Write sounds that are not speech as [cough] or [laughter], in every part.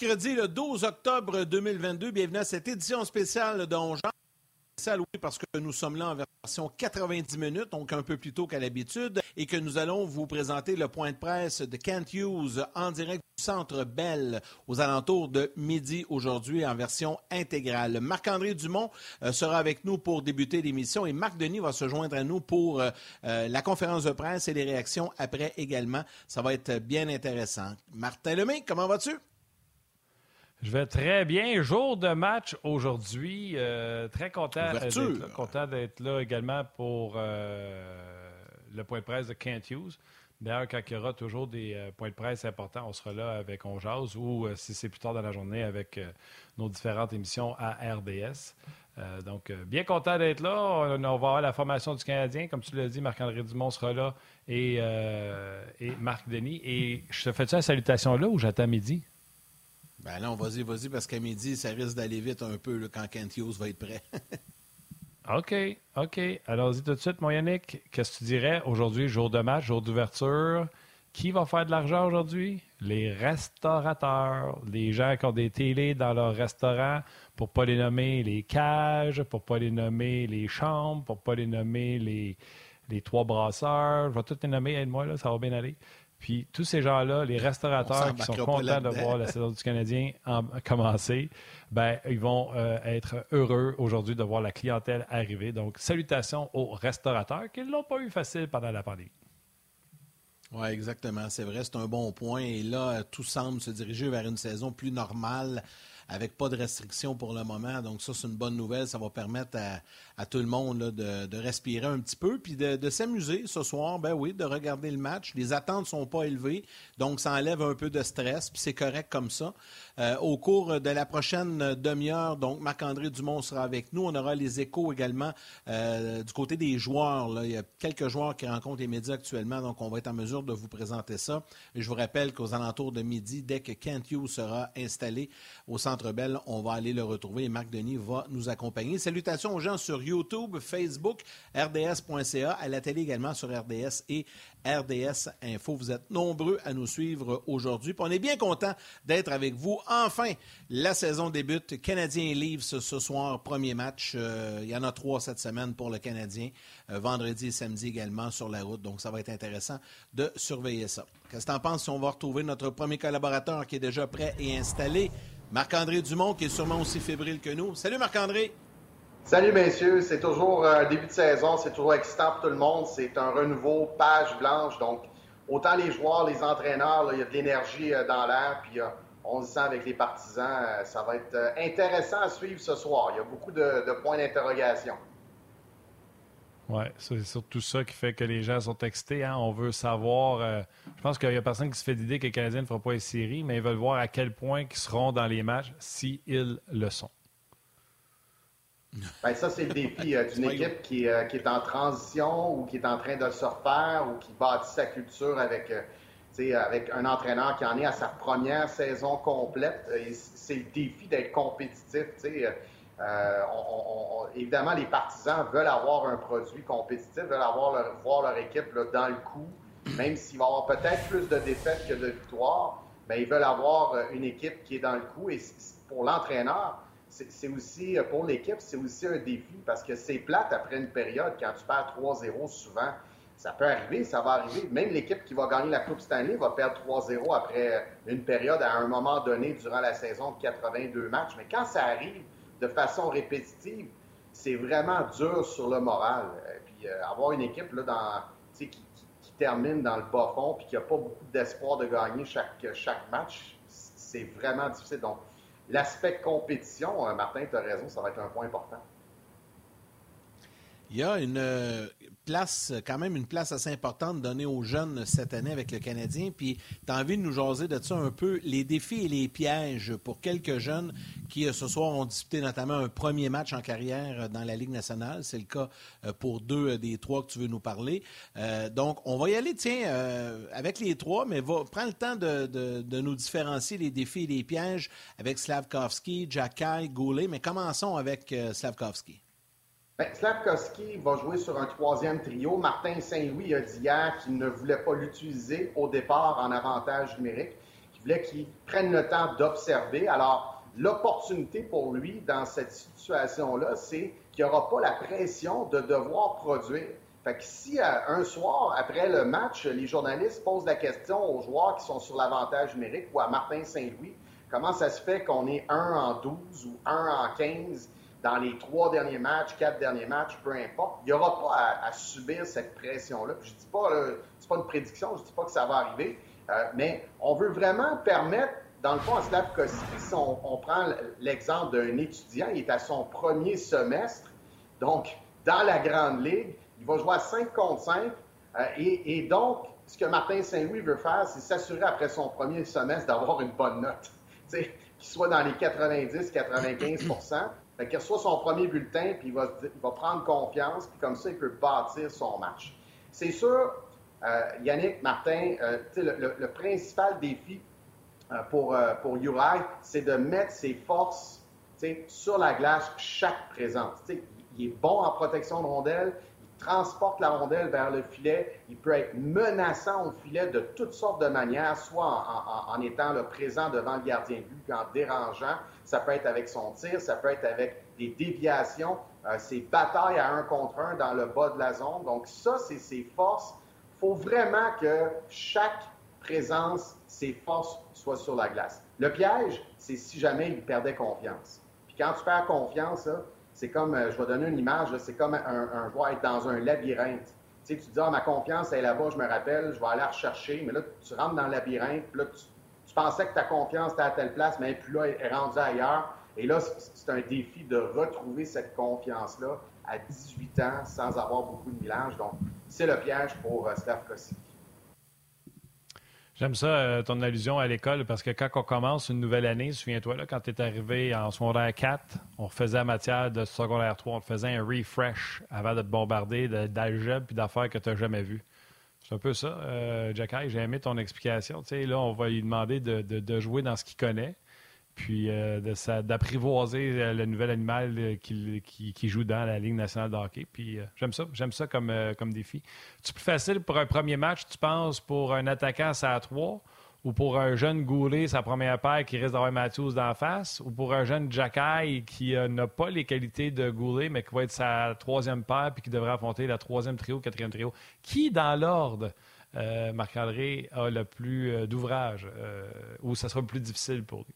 Mercredi le 12 octobre 2022, bienvenue à cette édition spéciale de Spécial, oui, parce que nous sommes là en version 90 minutes, donc un peu plus tôt qu'à l'habitude, et que nous allons vous présenter le point de presse de Kent Hughes en direct du Centre Bell aux alentours de midi aujourd'hui en version intégrale. Marc-André Dumont euh, sera avec nous pour débuter l'émission et Marc Denis va se joindre à nous pour euh, euh, la conférence de presse et les réactions après également. Ça va être bien intéressant. Martin Lemay, comment vas-tu? Je vais très bien. Jour de match aujourd'hui. Euh, très content euh, d'être là, content d'être là également pour euh, le point de presse de Kent Hughes. D'ailleurs, quand il y aura toujours des points de presse importants, on sera là avec On ou si c'est plus tard dans la journée avec nos différentes émissions à RDS. donc, bien content d'être là. On, va voir la formation du Canadien. Comme tu l'as dit, Marc-André Dumont sera là et, et Marc Denis. Et je te fais-tu la salutation là ou j'attends midi? Ben non, vas-y, vas-y, parce qu'à midi, ça risque d'aller vite un peu quand Kent Hughes va être prêt. [laughs] OK, OK. Allons-y tout de suite, mon Yannick. Qu'est-ce que tu dirais aujourd'hui, jour de match, jour d'ouverture? Qui va faire de l'argent aujourd'hui? Les restaurateurs, les gens qui ont des télés dans leur restaurant, pour ne pas les nommer les cages, pour ne pas les nommer les chambres, pour ne pas les nommer les, les trois brasseurs. Je vais tout les nommer, aide-moi, là, ça va bien aller. Puis tous ces gens-là, les restaurateurs qui sont contents de voir la saison du Canadien commencer, ben, ils vont euh, être heureux aujourd'hui de voir la clientèle arriver. Donc, salutations aux restaurateurs qui ne l'ont pas eu facile pendant la pandémie. Oui, exactement. C'est vrai, c'est un bon point. Et là, tout semble se diriger vers une saison plus normale avec pas de restrictions pour le moment. Donc ça, c'est une bonne nouvelle. Ça va permettre à, à tout le monde de, respirer un petit peu, puis de, s'amuser ce soir, ben oui, de regarder le match. Les attentes ne sont pas élevées, donc ça enlève un peu de stress, puis c'est correct comme ça. Euh, au cours de la prochaine demi-heure, donc Marc-André Dumont sera avec nous. On aura les échos également euh, du côté des joueurs. Il y a quelques joueurs qui rencontrent les médias actuellement, donc on va être en mesure de vous présenter ça. Je vous rappelle qu'aux alentours de midi, dès que Kent Hughes sera installé au Centre Bell, on va aller le retrouver et Marc Denis va nous accompagner. Salutations aux gens sur YouTube YouTube, Facebook, RDS.ca, à la télé également sur RDS et RDS Info. Vous êtes nombreux à nous suivre aujourd'hui. On est bien content d'être avec vous. Enfin, la saison débute. Canadien Leaves ce soir, premier match. Euh, il y en a trois cette semaine pour le Canadien. Euh, vendredi et samedi également sur la route. Donc, ça va être intéressant de surveiller ça. Qu'est-ce que tu en penses si on va retrouver notre premier collaborateur qui est déjà prêt et installé? Marc-André Dumont, qui est sûrement aussi fébrile que nous. Salut Marc-André! Salut messieurs, c'est toujours un début de saison, c'est toujours excitant pour tout le monde, c'est un renouveau page blanche, donc autant les joueurs, les entraîneurs, il y a de l'énergie euh, dans l'air, puis euh, on le sent avec les partisans, euh, ça va être intéressant à suivre ce soir. Il y a beaucoup de, points d'interrogation. Oui, c'est surtout ça qui fait que les gens sont excités. Hein. On veut savoir. je pense qu'il y a personne qui se fait l'idée que les Canadiens ne feront pas les séries, mais ils veulent voir à quel point ils seront dans les matchs s'ils le sont. Ben, ça, c'est le défi euh, d'une [laughs] équipe qui, euh, qui, est en transition ou qui est en train de se refaire ou qui bâtit sa culture avec, euh, avec un entraîneur qui en est à sa première saison complète. C'est le défi d'être compétitif. évidemment, les partisans veulent avoir un produit compétitif, veulent avoir leur, voir leur équipe dans le coup, même s'il va y avoir peut-être plus de défaites que de victoires. Ben, ils veulent avoir une équipe qui est dans le coup. Et pour l'entraîneur, c'est aussi, euh, pour l'équipe, c'est aussi un défi parce que c'est plate après une période quand tu perds 3-0 souvent. Ça peut arriver, ça va arriver. Même l'équipe qui va gagner la Coupe Stanley va perdre 3-0 après une période à un moment donné durant la saison de 82 matchs. Mais quand ça arrive de façon répétitive, c'est vraiment dur sur le moral. Euh, puis euh, avoir une équipe là, dans, qui, qui, termine dans le bas fond puis qui n'a pas beaucoup d'espoir de gagner chaque, chaque match, c'est vraiment difficile. Donc, l'aspect compétition, euh, Martin, tu as raison, ça va être un point important. Il y a une euh, place, quand même une place assez importante donnée aux jeunes cette année avec le Canadien. Puis, tu as envie de nous jaser de ça un peu, les défis et les pièges pour quelques jeunes qui, euh, ce soir, ont disputé notamment un premier match en carrière dans la Ligue nationale. C'est le cas euh, pour deux des trois que tu veux nous parler. donc, on va y aller, tiens, avec les trois, mais prends le temps de, nous différencier les défis et les pièges avec Slavkovski, Jacky, Goulet. Mais commençons avec Slavkovski. Ben, va jouer sur un troisième trio. Martin Saint-Louis a dit hier qu'il ne voulait pas l'utiliser au départ en avantage numérique, qu'il voulait qu'il prenne le temps d'observer. Alors, l'opportunité pour lui dans cette situation-là, c'est qu'il n'y aura pas la pression de devoir produire. Fait que si euh, un soir, après le match, les journalistes posent la question aux joueurs qui sont sur l'avantage numérique ou à Martin Saint-Louis, comment ça se fait qu'on est 1 en 12 ou 1 en 15 dans les trois derniers matchs, quatre derniers matchs, peu importe, il n'y aura pas à, subir cette pression-là. Je dis pas, c'est pas une prédiction, je dis pas que ça va arriver, euh, mais on veut vraiment permettre, dans le fond, à Slavkovski, si on, prend l'exemple d'un étudiant, il est à son premier semestre, donc dans la Grande Ligue, il va jouer à 5 contre 5, euh, et, et, donc, ce que Martin Saint-Louis veut faire, c'est s'assurer après son premier semestre d'avoir une bonne note, [laughs] qu'il soit dans les 90-95 fait qu'il reçoit son premier bulletin, puis il va, prendre confiance, puis comme ça, il peut bâtir son match. C'est sûr, euh, Yannick, Martin, euh, le, principal défi euh, pour, pour Uri, c'est de mettre ses forces sur la glace chaque présence. il est bon en protection de rondelle, transporte la rondelle vers le filet. Il peut être menaçant au filet de toutes sortes de manières, soit en, étant le présent devant le gardien de but, en dérangeant. Ça peut être avec son tir, ça peut être avec des déviations, euh, ses batailles à un contre un dans le bas de la zone. Donc ça, c'est ses forces. Il faut vraiment que chaque présence, ses forces soient sur la glace. Le piège, c'est si jamais il perdait confiance. Puis quand tu perds confiance, c'est comme, euh, je vais donner une image, c'est comme un, joueur être dans un labyrinthe. Tu sais, tu te dis, ah, ma confiance est là-bas, je me rappelle, je vais aller la rechercher, mais là, tu rentres dans le labyrinthe, puis là, tu, pensais que ta confiance était à telle place, mais puis là, elle est rendue ailleurs. Et là, c'est un défi de retrouver cette confiance-là à 18 ans sans avoir beaucoup de millage. Donc, c'est le piège pour euh, Steph J'aime ça, euh, ton allusion à l'école, parce que quand on commence une nouvelle année, souviens-toi, là, quand tu es arrivé en secondaire 4, on faisait la matière de secondaire 3, on faisait un refresh avant de te bombarder d'algèbre puis d'affaires que tu n'as jamais vues. C'est un peu ça, euh, J'ai aimé ton explication. Là, on va lui demander de, jouer dans ce qu'il connaît puis euh, d'apprivoiser euh, le nouvel animal euh, qui, joue dans la Ligue nationale de hockey. Puis j'aime ça, j'aime ça comme, défi. C'est plus facile pour un premier match, tu penses, pour un attaquant à 3 ou pour un jeune Goulet, sa première paire qui risque d'avoir Matthews d'en face, ou pour un jeune Jacky qui n'a pas les qualités de Goulet, mais qui va être sa troisième paire puis qui devrait affronter la troisième trio, quatrième trio. Qui, dans l'ordre, Marc-André, a le plus d'ouvrage, ou ça sera le plus difficile pour lui?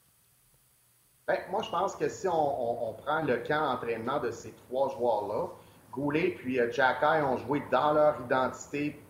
Ben, moi, je pense que si on, prend le camp d'entraînement de ces trois joueurs-là, Goulet puis euh, Jacky ont joué dans leur identité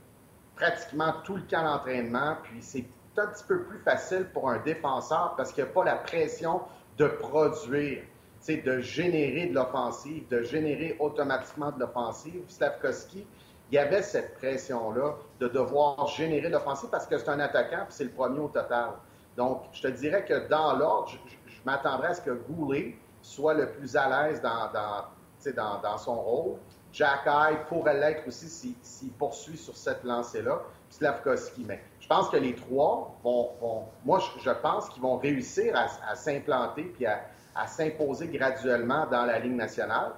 pratiquement tout le camp d'entraînement, puis c'est un petit peu plus facile pour un défenseur parce qu'il n'y a pas la pression de produire, de générer de l'offensive, de générer automatiquement de l'offensive. Slavkovski, il y avait cette pression-là de devoir générer l'offensive parce que c'est un attaquant, puis c'est le premier au total. Donc, je te dirais que dans l'ordre, je m'attendrais à ce que Goulet soit le plus à l'aise dans, dans, dans, son rôle. Jack pourrait l'être aussi s'il poursuit sur cette lancée-là. Slavkovski. Mais je pense que les trois vont, moi, je, pense qu'ils vont réussir à, s'implanter puis à, s'imposer graduellement dans la Ligue nationale.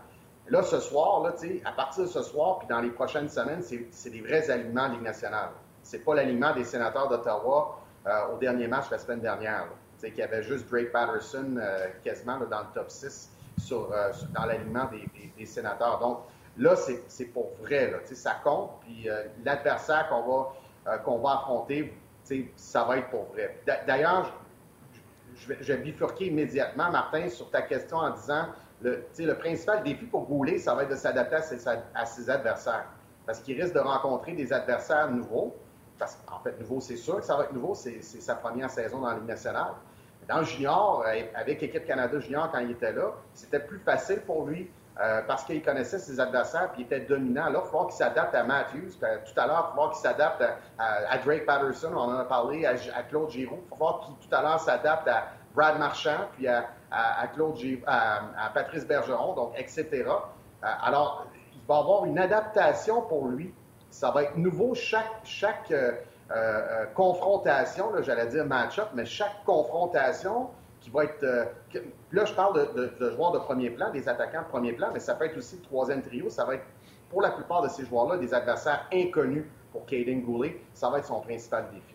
Là, ce soir, là, à partir de ce soir, puis dans les prochaines semaines, c'est des vrais aliments en Ligue nationale. C'est pas l'alignement des sénateurs d'Ottawa euh, au dernier match la semaine dernière qu'il y avait juste Drake Patterson euh, quasiment dans le top 6 euh, sur, dans l'alignement des, sénateurs. Donc là, c'est pour vrai. Là, ça compte. Puis l'adversaire qu'on va, qu'on va affronter, ça va être pour vrai. D'ailleurs, je, je, vais, bifurquer immédiatement, Martin, sur ta question en disant le, le principal défi pour Goulet, ça va être de s'adapter à ses adversaires. Parce qu'il risque de rencontrer des adversaires nouveaux parce qu'en fait, nouveau, c'est sûr que ça va être nouveau, c'est sa première saison dans la Ligue nationale. Dans junior, avec l'équipe Canada junior quand il était là, c'était plus facile pour lui euh, parce qu'il connaissait ses adversaires et il était dominant. Là, il falloir qu'il s'adapte à Matthews. Euh, tout à l'heure, il falloir qu'il s'adapte à, Drake Patterson. On en a parlé, à, Claude Giroux. Il falloir qu'il tout à l'heure s'adapte à Brad Marchand, puis à, Claude à, Patrice Bergeron, donc etc. Euh, alors, il va avoir une adaptation pour lui. Ça va être nouveau chaque, chaque confrontation, j'allais dire match-up, mais chaque confrontation qui va être. Euh, là, je parle de, joueurs de premier plan, des attaquants de premier plan, mais ça peut être aussi le troisième trio. Ça va être, pour la plupart de ces joueurs-là, des adversaires inconnus pour Caden Goulet. Ça va être son principal défi.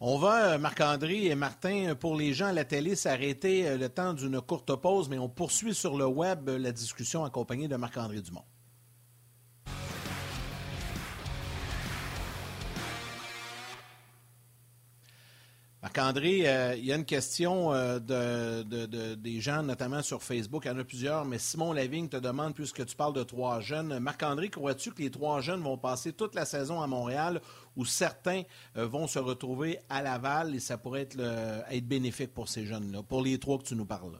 On va, euh, Marc-André et Martin, pour les gens à la télé, s'arrêter euh, le temps d'une courte pause, mais on poursuit sur le web la discussion accompagnée de Marc-André Dumont. Marc-André, euh, il y a une question euh, de, des gens, notamment sur Facebook. Il y en a plusieurs, mais Simon Lavigne te demande, puisque tu parles de trois jeunes, Marc-André, crois-tu que les trois jeunes vont passer toute la saison à Montréal ou certains euh, vont se retrouver à Laval et ça pourrait être, être bénéfique pour ces jeunes-là, pour les trois que tu nous parles?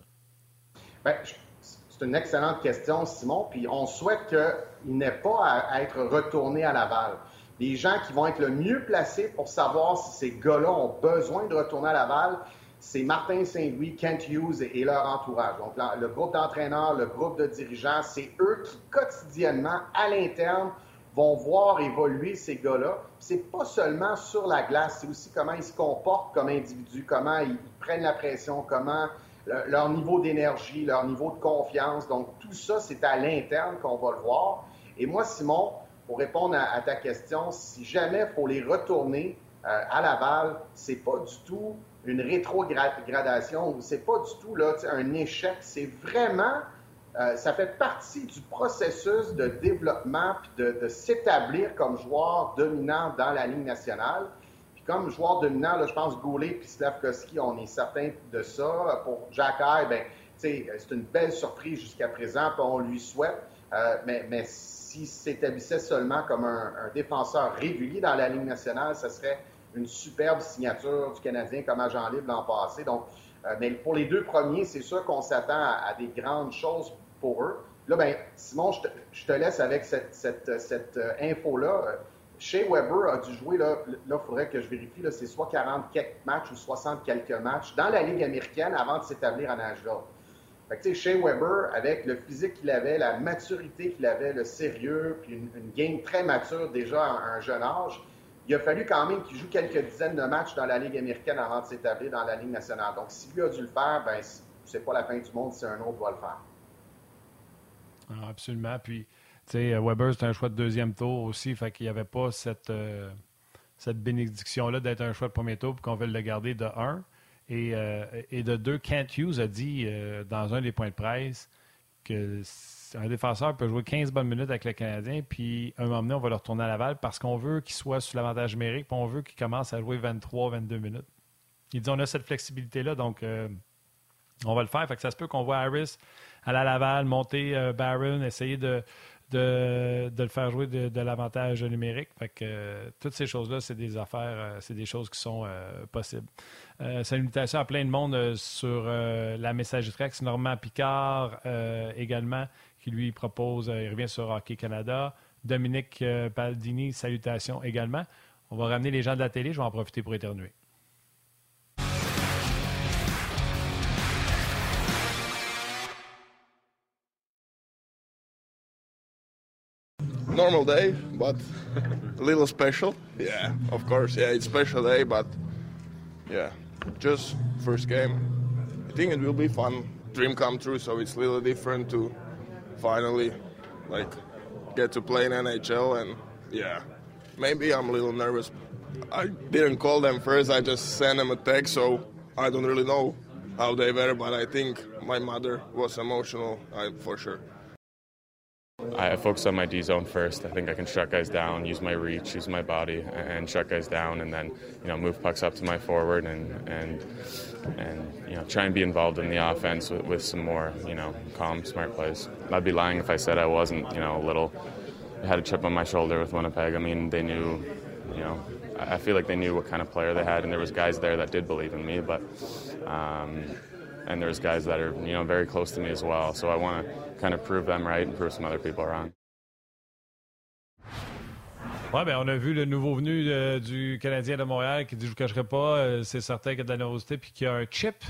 Bien, c'est une excellente question, Simon. Puis on souhaite qu'il n'ait pas à être retourné à Laval les gens qui vont être le mieux placés pour savoir si ces gars-là ont besoin de retourner à Laval, c'est Martin Saint-Louis, Kent Hughes et, leur entourage. Donc, le groupe d'entraîneurs, le groupe de dirigeants, c'est eux qui, quotidiennement, à l'interne, vont voir évoluer ces gars-là. C'est pas seulement sur la glace, c'est aussi comment ils se comportent comme individus, comment ils, prennent la pression, comment leur niveau d'énergie, leur niveau de confiance. Donc, tout ça, c'est à l'interne qu'on va le voir. Et moi, Simon, pour répondre à, ta question, si jamais il faut les retourner euh, à Laval, c'est pas du tout une rétrogradation ou c'est pas du tout là, un échec. C'est vraiment, euh, ça fait partie du processus de développement puis de, s'établir comme joueur dominant dans la Ligue nationale. Puis comme joueur dominant, là, je pense Goulet puis Slavkovski, on est certain de ça. Pour Jack ben, c'est une belle surprise jusqu'à présent, puis on lui souhaite. Euh, mais, mais s'il s'établissait seulement comme un, défenseur régulier dans la Ligue nationale, ce serait une superbe signature du Canadien comme agent libre l'an passé. Donc, euh, mais pour les deux premiers, c'est sûr qu'on s'attend à, des grandes choses pour eux. Là, ben, Simon, je te, laisse avec cette, euh, info-là. Shea Weber a dû jouer, là, il faudrait que je vérifie, c'est soit 40 quelques matchs ou 60 quelques matchs dans la Ligue américaine avant de s'établir à Nashville. Fait Weber, avec le physique qu'il avait, la maturité qu'il avait, le sérieux, puis une, game très mature déjà à un jeune âge, il a fallu quand même qu'il joue quelques dizaines de matchs dans la Ligue américaine avant de s'établir dans la Ligue nationale. Donc, si lui a dû le faire, ben c'est pas la fin du monde si un autre doit le faire. Ah, absolument. Puis, tu sais, Weber, c'est un choix de deuxième tour aussi, fait qu'il n'y avait pas cette, euh, cette bénédiction-là d'être un choix de premier tour, puis qu'on veut le garder de Euh, et, de deux, Kent Hughes a dit euh, dans un des points de presse que un défenseur peut jouer 15 bonnes minutes avec le Canadien, puis un moment donné, on va le retourner à Laval parce qu'on veut qu'il soit sous l'avantage numérique, puis on veut qu'il commence à jouer 23, 22 minutes. Il dit on a cette flexibilité-là, donc euh, on va le faire. Fait que ça se peut qu'on voit Harris à la Laval, monter Barron, essayer de, de, le faire jouer de, l'avantage numérique. Fait que toutes ces choses-là, c'est des affaires, c'est des choses qui sont possibles. Salutations à plein de monde sur la messagerie Trax. Normand Picard également, qui lui propose, il revient sur Hockey Canada. Dominique Paldini, salutations également. On va ramener les gens de la télé, je vais en profiter pour éternuer. normal day, but a little special. [laughs] Yeah, of course. Yeah, it's special day, but yeah, just first game. I think it will be fun. Dream come true, so it's a little different to finally like get to play in NHL and yeah, maybe I'm a little nervous. I didn't call them first. I just sent them a text, so I don't really know how they were, but I think my mother was emotional, I, for sure. I focus on my D zone first. I think I can shut guys down, use my reach, use my body, and shut guys down, and then you know move pucks up to my forward and and and you know try and be involved in the offense with, with some more you know calm, smart plays. I'd be lying if I said I wasn't you know a little. Had a chip on my shoulder with Winnipeg. I mean, they knew, you know, I feel like they knew what kind of player they had, and there was guys there that did believe in me, but um, and there's guys that are you know very close to me as well. So I want to kind of prove them right and prove some other people wrong. Oui, ben on a vu le nouveau venu euh, du Canadien de Montréal qui dit Je ne vous cacherai pas, euh, c'est certain qu'il y a de la nervosité puis qu'il y a un chip,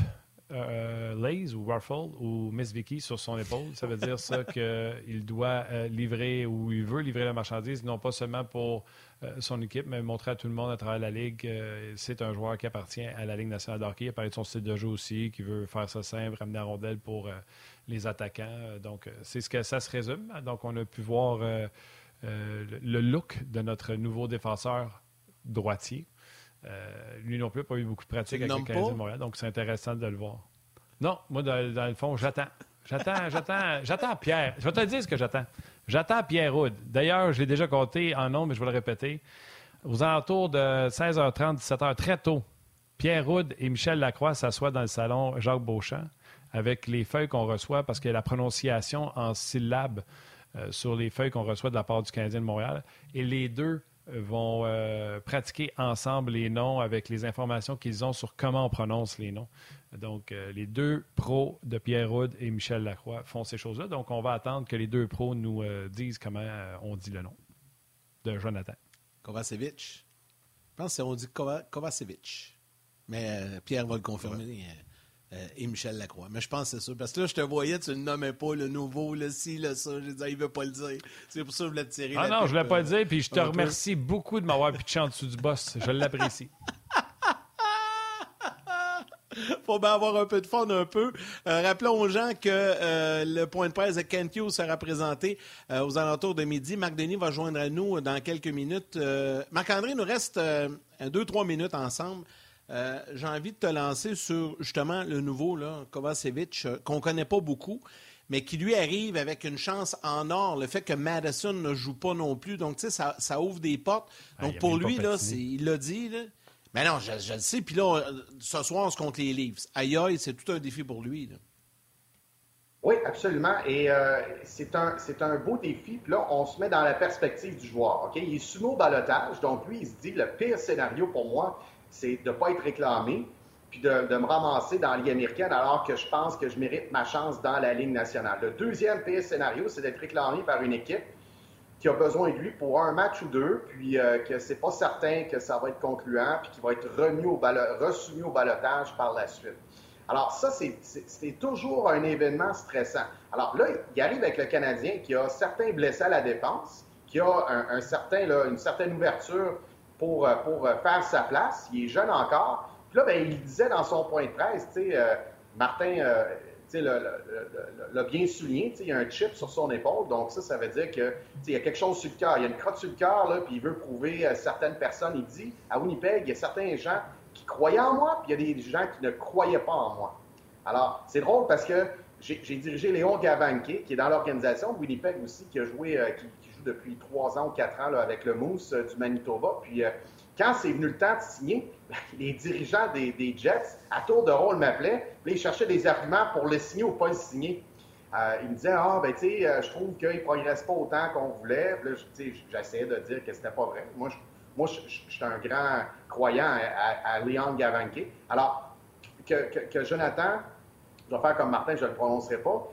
euh, Lays ou Ruffle ou Miss Vicky sur son épaule. Ça veut dire ça [laughs] qu'il doit euh, livrer ou il veut livrer la marchandise, non pas seulement pour euh, son équipe, mais montrer à tout le monde à travers la Ligue c'est un joueur qui appartient à la Ligue nationale de hockey. Il a parlé de son style de jeu aussi, qui veut faire ça simple, ramener la rondelle pour les attaquants. Donc, c'est ce que ça se résume. Donc, on a pu voir euh, le look de notre nouveau défenseur droitier. Euh, lui non plus n'a pas eu beaucoup de pratique avec le Canadien de Montréal, donc c'est intéressant de le voir. Non, moi, dans, le fond, j'attends. J'attends, j'attends, j'attends Pierre. Je vais te dire ce que j'attends. J'attends Pierre Houd. D'ailleurs, je l'ai déjà compté en nom, mais je vais le répéter. Aux alentours de 16h30, 17h, très tôt, Pierre Houd et Michel Lacroix s'assoient dans le salon Jacques Beauchamp avec les feuilles qu'on reçoit parce que la prononciation en syllabes euh, sur les feuilles qu'on reçoit de la part du Canadien de Montréal. Et les deux euh, vont euh, pratiquer ensemble les noms avec les informations qu'ils ont sur comment on prononce les noms. Donc, les deux pros de Pierre Houd et Michel Lacroix font ces choses-là. Donc, on va attendre que les deux pros nous disent comment on dit le nom de Jonathan. Kovacevic. Je pense qu'on dit Kovacevic. Mais Pierre va le confirmer. Euh, et Michel Lacroix. Mais je pense que c'est ça. Parce que là, je te voyais, tu ne nommais pas le nouveau, le ci, le ça. J'ai dit, il ne veut pas le dire. C'est pour ça que je voulais te tirer. Ah non, je ne voulais pas le dire. Puis je te remercie beaucoup de m'avoir pitché en dessous du boss. Je l'apprécie. [laughs] [laughs] faut bien avoir un peu de fun un peu. Euh, rappelons aux gens que euh, le point de presse de Kent Hughes sera présenté aux alentours de midi. Marc Denis va joindre à nous dans quelques minutes. Marc-André, nous reste deux, trois minutes ensemble. Euh, j'ai envie de te lancer sur justement le nouveau, là, Kovacevic, euh, qu'on ne connaît pas beaucoup, mais qui lui arrive avec une chance en or. Le fait que Madison ne joue pas non plus. Donc, tu sais, ça, ouvre des portes. Ah, Donc, pour lui, là, il l'a dit. Là, mais non, je, le sais. Puis là, ce soir, on se compte les livres. Aïe, aïe, c'est tout un défi pour lui. Oui, absolument. Et euh, c'est un, un beau défi. Puis là, on se met dans la perspective du joueur. Il est sous nos balotage. Donc, lui, il se dit le pire scénario pour moi, c'est de ne pas être réclamé, puis de, me ramasser dans la Ligue américaine alors que je pense que je mérite ma chance dans la Ligue nationale. Le deuxième pire scénario, c'est d'être réclamé par une équipe qui a besoin de lui pour un match ou deux, puis euh, que c'est pas certain que ça va être concluant, puis qui va être remis au resoumis au balotage par la suite. Alors ça, c'est toujours un événement stressant. Alors là, il arrive avec le Canadien qui a certains blessés à la défense, qui a un, certain, là, une certaine ouverture pour, euh, pour euh, faire sa place. Il est jeune encore. Puis là, ben, il disait dans son point de presse, tu sais, euh, Martin l'a bien souligné, il y a un chip sur son épaule. Donc ça, ça veut dire qu'il y a quelque chose sur le cœur. Il y a une crotte sur le cœur, puis il veut prouver à certaines personnes. Il dit, à Winnipeg, il y a certains gens qui croyaient en moi, puis il y a des gens qui ne croyaient pas en moi. Alors, c'est drôle parce que j'ai dirigé Léon Gavanke, qui est dans l'organisation, Winnipeg aussi, qui a joué, qui, depuis trois ans ou quatre ans avec le Moose euh, du Manitoba. Puis euh, quand c'est venu le temps de signer, [laughs] les dirigeants des, Jets, à tour de rôle, m'appelaient. Puis ils cherchaient des arguments pour le signer ou pas le signer. Euh, ils me disaient Ah, ben, tu sais, je trouve qu'il ne progresse pas autant qu'on voulait. J'essayais de dire que c'était pas vrai. Moi, je, moi, suis un grand croyant à, Leon Gavanke. Alors, que, Jonathan, je vais faire comme Martin, je ne le prononcerai pas,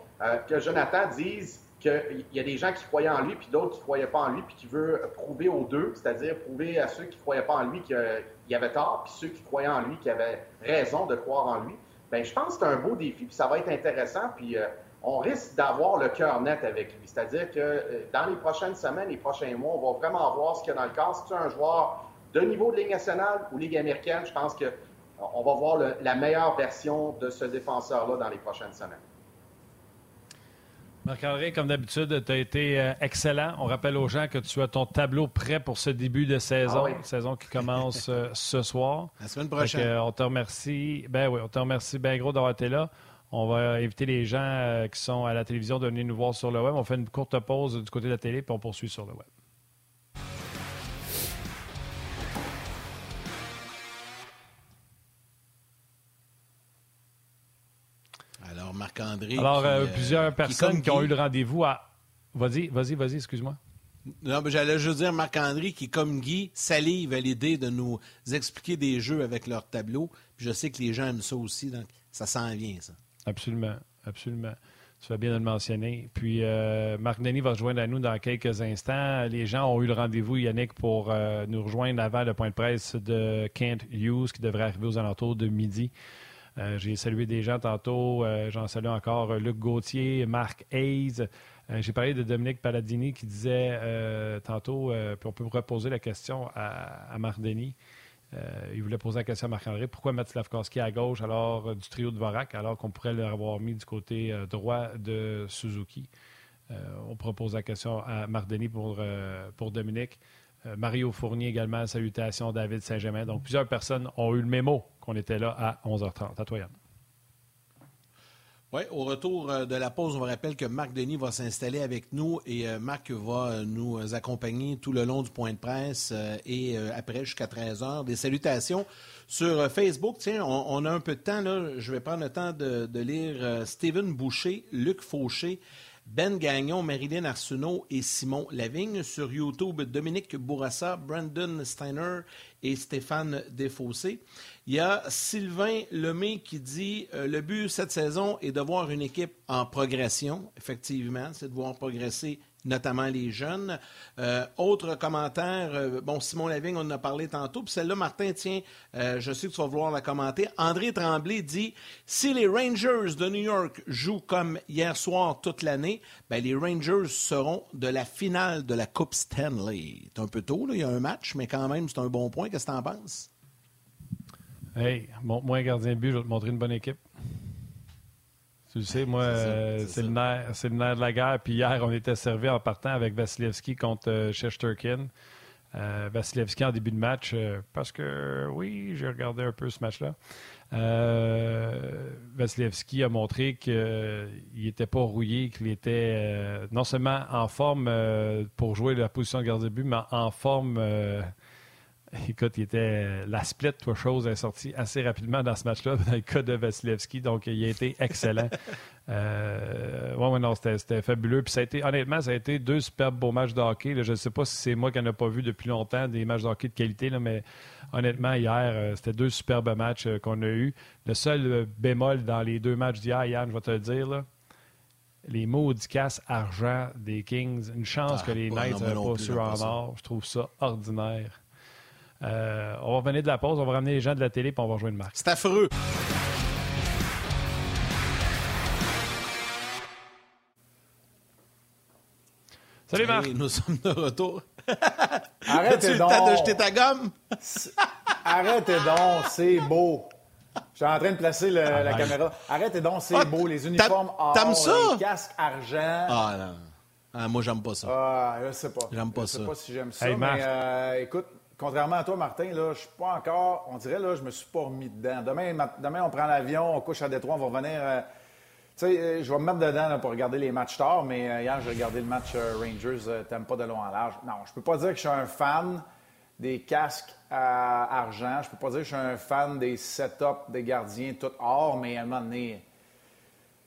que Jonathan dise qu'il y a des gens qui croyaient en lui, puis d'autres qui ne croyaient pas en lui, puis qui veut prouver aux deux, c'est-à-dire prouver à ceux qui ne croyaient pas en lui qu'il y avait tort, puis ceux qui croyaient en lui qu'il avait raison de croire en lui. Bien, je pense que c'est un beau défi, puis ça va être intéressant, puis euh, on risque d'avoir le cœur net avec lui. C'est-à-dire que euh, dans les prochaines semaines, les prochains mois, on va vraiment voir ce qu'il y a dans le cas. Si tu es un joueur de niveau de Ligue nationale ou Ligue américaine, je pense qu'on va voir la meilleure version de ce défenseur-là dans les prochaines semaines. Marc-André, comme d'habitude, tu as été euh, excellent. On rappelle aux gens que tu as ton tableau prêt pour ce début de saison, ah saison qui commence euh, [laughs] ce soir. La semaine prochaine. Euh, on te remercie. Ben oui, on te remercie bien gros d'avoir été là. On va inviter les gens qui sont à la télévision de venir nous voir sur le web. On fait une courte pause du côté de la télé, puis on poursuit sur le web. Marc-André. Alors, euh, plusieurs personnes qui, ont eu le rendez-vous à. Vas-y, vas-y, vas-y, excuse-moi. Non, mais j'allais juste dire Marc-André qui, comme Guy, salive à l'idée de nous expliquer des jeux avec leur tableau. Puis je sais que les gens aiment ça aussi, donc ça s'en vient, ça. Absolument, absolument. Tu fais bien de le mentionner. Puis, euh, Marc Denis va se joindre à nous dans quelques instants. Les gens ont eu le rendez-vous, Yannick, pour euh, nous rejoindre avant le point de presse de Kent Hughes, qui devrait arriver aux alentours de midi. Euh, j'ai salué des gens tantôt. J'en salue encore Luc Gauthier, Marc Hayes. J'ai parlé de Dominique Paladini qui disait tantôt, on peut reposer la question à, à. Euh, il voulait poser la question à Marc-André pourquoi mettre Slavkowski à gauche alors euh, du trio de Vorak alors qu'on pourrait l'avoir mis du côté euh, droit de Suzuki? on propose la question à Marc Denis pour, pour Dominique. Mario Fournier également, salutations, David Saint-Germain. Donc plusieurs personnes ont eu le mémo qu'on était là à 11h30. À toi, Yann. Oui, au retour euh, de la pause, on vous rappelle que Marc Denis va s'installer avec nous et euh, Marc va euh, nous accompagner tout le long du point de presse et après jusqu'à 13 heures. Des salutations sur Facebook. Tiens, on, a un peu de temps là. Je vais prendre le temps de, lire Steven Boucher, Luc Fauché, Ben Gagnon, Marilyn Arsenault et Simon Lavigne. Sur YouTube, Dominique Bourassa, Brandon Steiner et Stéphane Desfossés. Il y a Sylvain Lemay qui dit euh, le but cette saison est de voir une équipe en progression. Effectivement, c'est de voir progresser notamment les jeunes. Euh, autre commentaire, euh, bon, Simon Lavigne, on en a parlé tantôt, puis celle-là, Martin, tiens, je sais que tu vas vouloir la commenter. André Tremblay dit si les Rangers de New York jouent comme hier soir toute l'année, ben, les Rangers seront de la finale de la Coupe Stanley. C'est un peu tôt, il y a un match, mais quand même, c'est un bon point. Qu'est-ce que tu en penses? Hey, montre-moi un gardien de but, je vais te montrer une bonne équipe. Tu le sais, moi, c'est le, nerf de la guerre. Puis hier, on était servi en partant avec Vasilevski contre euh, Shesterkin. Euh, Vasilevski en début de match, euh, parce que oui, j'ai regardé un peu ce match-là. Vasilevski a montré qu'il n'était pas rouillé, qu'il était non seulement en forme pour jouer la position de gardien de but, mais en forme [laughs] Écoute, il était la split, toi, chose, est sortie assez rapidement dans ce match-là, [laughs] dans le cas de Vasilevski. Donc, il a été excellent. [laughs] euh, ouais, non, c'était fabuleux. Puis, ça a été, honnêtement, ça a été deux superbes beaux matchs de hockey. je ne sais pas si c'est moi qui n'en ai pas vu depuis longtemps des matchs de hockey de qualité, là, mais honnêtement, hier, euh, c'était deux superbes matchs euh, qu'on a eus. Le seul euh, bémol dans les deux matchs d'hier, Yann, je vais te le dire, là, les maudits casse argent des Kings. Une chance ah, que les Knights n'aient pas su en or. Je trouve ça ordinaire. Euh, on va revenir de la pause, on va ramener les gens de la télé puis on va rejoindre Marc. C'est affreux. Salut Marc. nous sommes de retour. [laughs] Arrêtez donc. le de jeter ta gomme? Arrêtez donc, c'est beau. Je suis en train de placer la caméra. Arrêtez donc, c'est ah, beau. Les uniformes or, ça? les casques argent. Ah non. Ah, moi, j'aime pas ça. Ah, je sais pas. J'aime pas je ça. sais pas si j'aime ça, mais euh, écoute, contrairement à toi, Martin, là, je suis pas encore. On dirait, là, je me suis pas remis dedans. Demain, demain on prend l'avion, on couche à Détroit, on va revenir. Euh, tu sais, euh, je vais me mettre dedans pour regarder les matchs tard, mais euh, hier, j'ai regardé le match Rangers, t'aimes pas de long en large. Non, je peux pas dire que je suis un fan des casques à argent. Je peux pas dire que je suis un fan des setups des gardiens tout or, mais à un moment donné,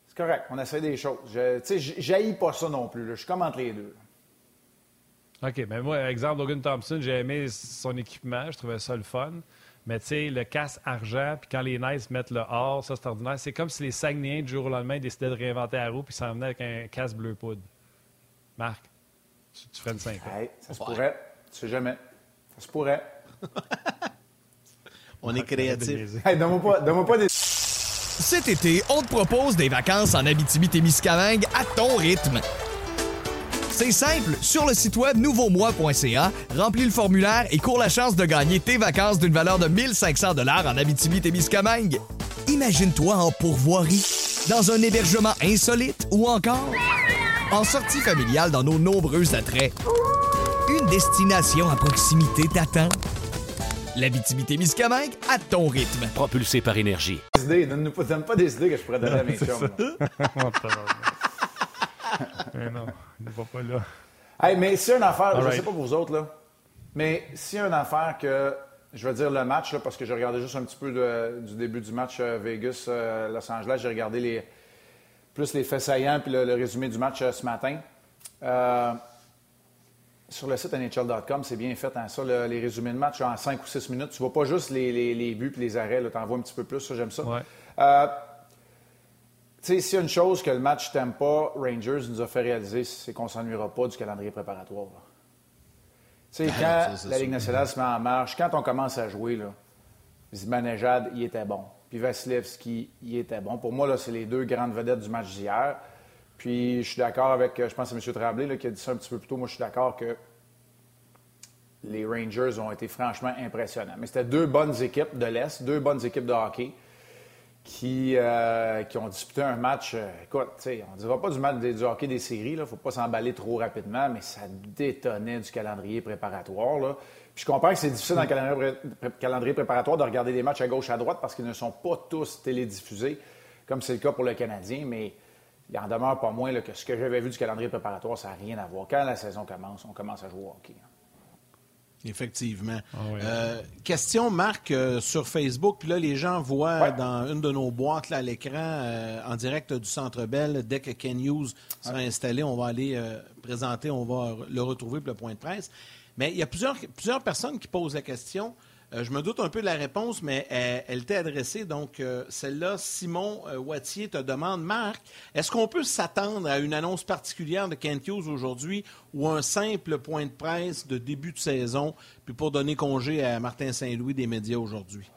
c'est correct. On essaie des choses. Tu sais, j'haïs pas ça non plus. Je suis comme entre les deux. OK, mais moi, exemple, Logan Thompson, j'ai aimé son équipement, je trouvais ça le fun. Mais tu sais, le casse argent, puis quand les Knights mettent le or, ça c'est ordinaire. C'est comme si les Saguenayens, du jour au lendemain, décidaient de réinventer la roue puis s'en venaient avec un casse bleu poudre. Marc, tu, tu ferais une 5 Ça se pourrait. Tu sais jamais. Ça se pourrait. [laughs] On est créatifs. Hey, donne-moi pas, pas des... Cet été, on te propose des vacances en Abitibi-Témiscamingue à ton rythme. C'est simple, sur le site web nouveaumois.ca, remplis le formulaire et cours la chance de gagner tes vacances d'une valeur de 1500 dollars en Abitibi-Témiscamingue. Imagine-toi en pourvoirie, dans un hébergement insolite ou encore en sortie familiale dans nos nombreux attraits. Une destination à proximité t'attend. L'Abitibi-Témiscamingue à ton rythme. Propulsé par énergie. Donne-nous pas, pas des idées que je pourrais donner à mes chums. [laughs] [laughs] mais non, il ne va pas là. Hey, mais si une affaire, je ne sais pas pour vous autres, là, mais si une affaire que, je veux dire le match, là, parce que j'ai regardé juste un petit peu du début du match euh, Vegas-Los euh, Angeles, j'ai regardé les, plus les faits saillants puis le, résumé du match euh, ce matin. sur le site NHL.com, c'est bien fait. Hein, ça, les résumés de match en 5 ou 6 minutes. Tu vois pas juste les, les, buts et les arrêts. Tu en vois un petit peu plus. Ça, j'aime ça. Sais, s'il y a une chose que le match Tampa Rangers nous a fait réaliser, c'est qu'on ne s'ennuiera pas du calendrier préparatoire. Tu sais, quand la Ligue nationale se met en marche, quand on commence à jouer, là, Zibanejad, il était bon. Puis Vasilevski, il était bon. Pour moi, là, c'est les deux grandes vedettes du match d'hier. Puis je suis d'accord avec, je pense que c'est M. Tremblay qui a dit ça un petit peu plus tôt. Moi, je suis d'accord que les Rangers ont été franchement impressionnants. Mais c'était deux bonnes équipes de l'Est, deux bonnes équipes de hockey qui, euh, qui ont disputé un match. Euh, écoute, on ne dira pas du match du hockey des séries, il ne faut pas s'emballer trop rapidement, mais ça détonnait du calendrier préparatoire. Là. Puis je comprends que c'est difficile dans le calendrier, préparatoire de regarder des matchs à gauche, à droite, parce qu'ils ne sont pas tous télédiffusés, comme c'est le cas pour le Canadien, mais il en demeure pas moins que ce que j'avais vu du calendrier préparatoire, ça n'a rien à voir. Quand la saison commence, on commence à jouer au hockey. Hein. Effectivement. Ah euh, question, Marc, euh, sur Facebook. Puis là, les gens voient dans une de nos boîtes là, à l'écran, euh, en direct du Centre Bell, dès que Ken Hughes sera installé, on va aller présenter, on va le retrouver pour le point de presse. Mais il y a plusieurs, plusieurs personnes qui posent la question. Euh, je me doute un peu de la réponse, mais elle, t'est adressée. Donc, euh, celle-là, Simon euh, Wattier te demande, Marc, est-ce qu'on peut s'attendre à une annonce particulière de Kent Hughes aujourd'hui ou un simple point de presse de début de saison, puis pour donner congé à Martin Saint-Louis des médias aujourd'hui?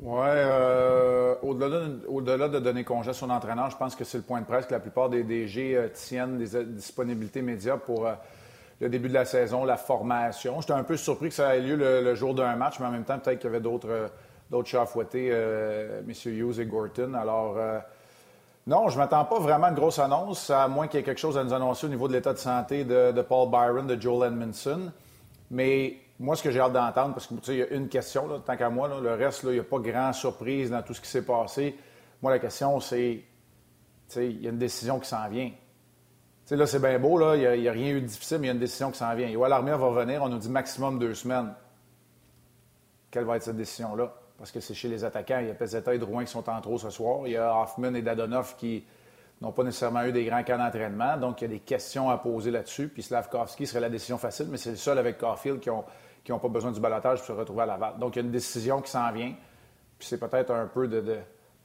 Oui, au-delà de, donner congé à son entraîneur, je pense que c'est le point de presse que la plupart des DG tiennent des disponibilités médias pour le début de la saison, la formation. J'étais un peu surpris que ça ait lieu le, jour d'un match, mais en même temps, peut-être qu'il y avait d'autres, euh, d'autres chats à fouetter, euh, M. Hughes et Gorton. Alors, euh, non, je ne m'attends pas vraiment à une grosse annonce, à moins qu'il y ait quelque chose à nous annoncer au niveau de l'état de santé de, Paul Byron, de Joel Edmondson. Mais moi, ce que j'ai hâte d'entendre, parce que y a une question, tant qu'à moi, le reste, il n'y a pas grand surprise dans tout ce qui s'est passé. Moi, la question, c'est, il y a une décision qui s'en vient sais, là, c'est bien beau, là. Il n'y a, rien eu de difficile, mais il y a une décision qui s'en vient. Et l'armée va revenir, on nous dit maximum deux semaines. Quelle va être cette décision-là? Parce que c'est chez les attaquants. Il y a Pezzetta et Drouin qui sont en trop ce soir. Il y a Hoffman et Dadonov qui n'ont pas nécessairement eu des grands cas d'entraînement. Donc, il y a des questions à poser là-dessus. Puis Slavkovski serait la décision facile, mais c'est le seul avec Caulfield qui n'ont qui pas besoin du balotage pour se retrouver à Laval. Donc, il y a une décision qui s'en vient. Puis c'est peut-être un peu de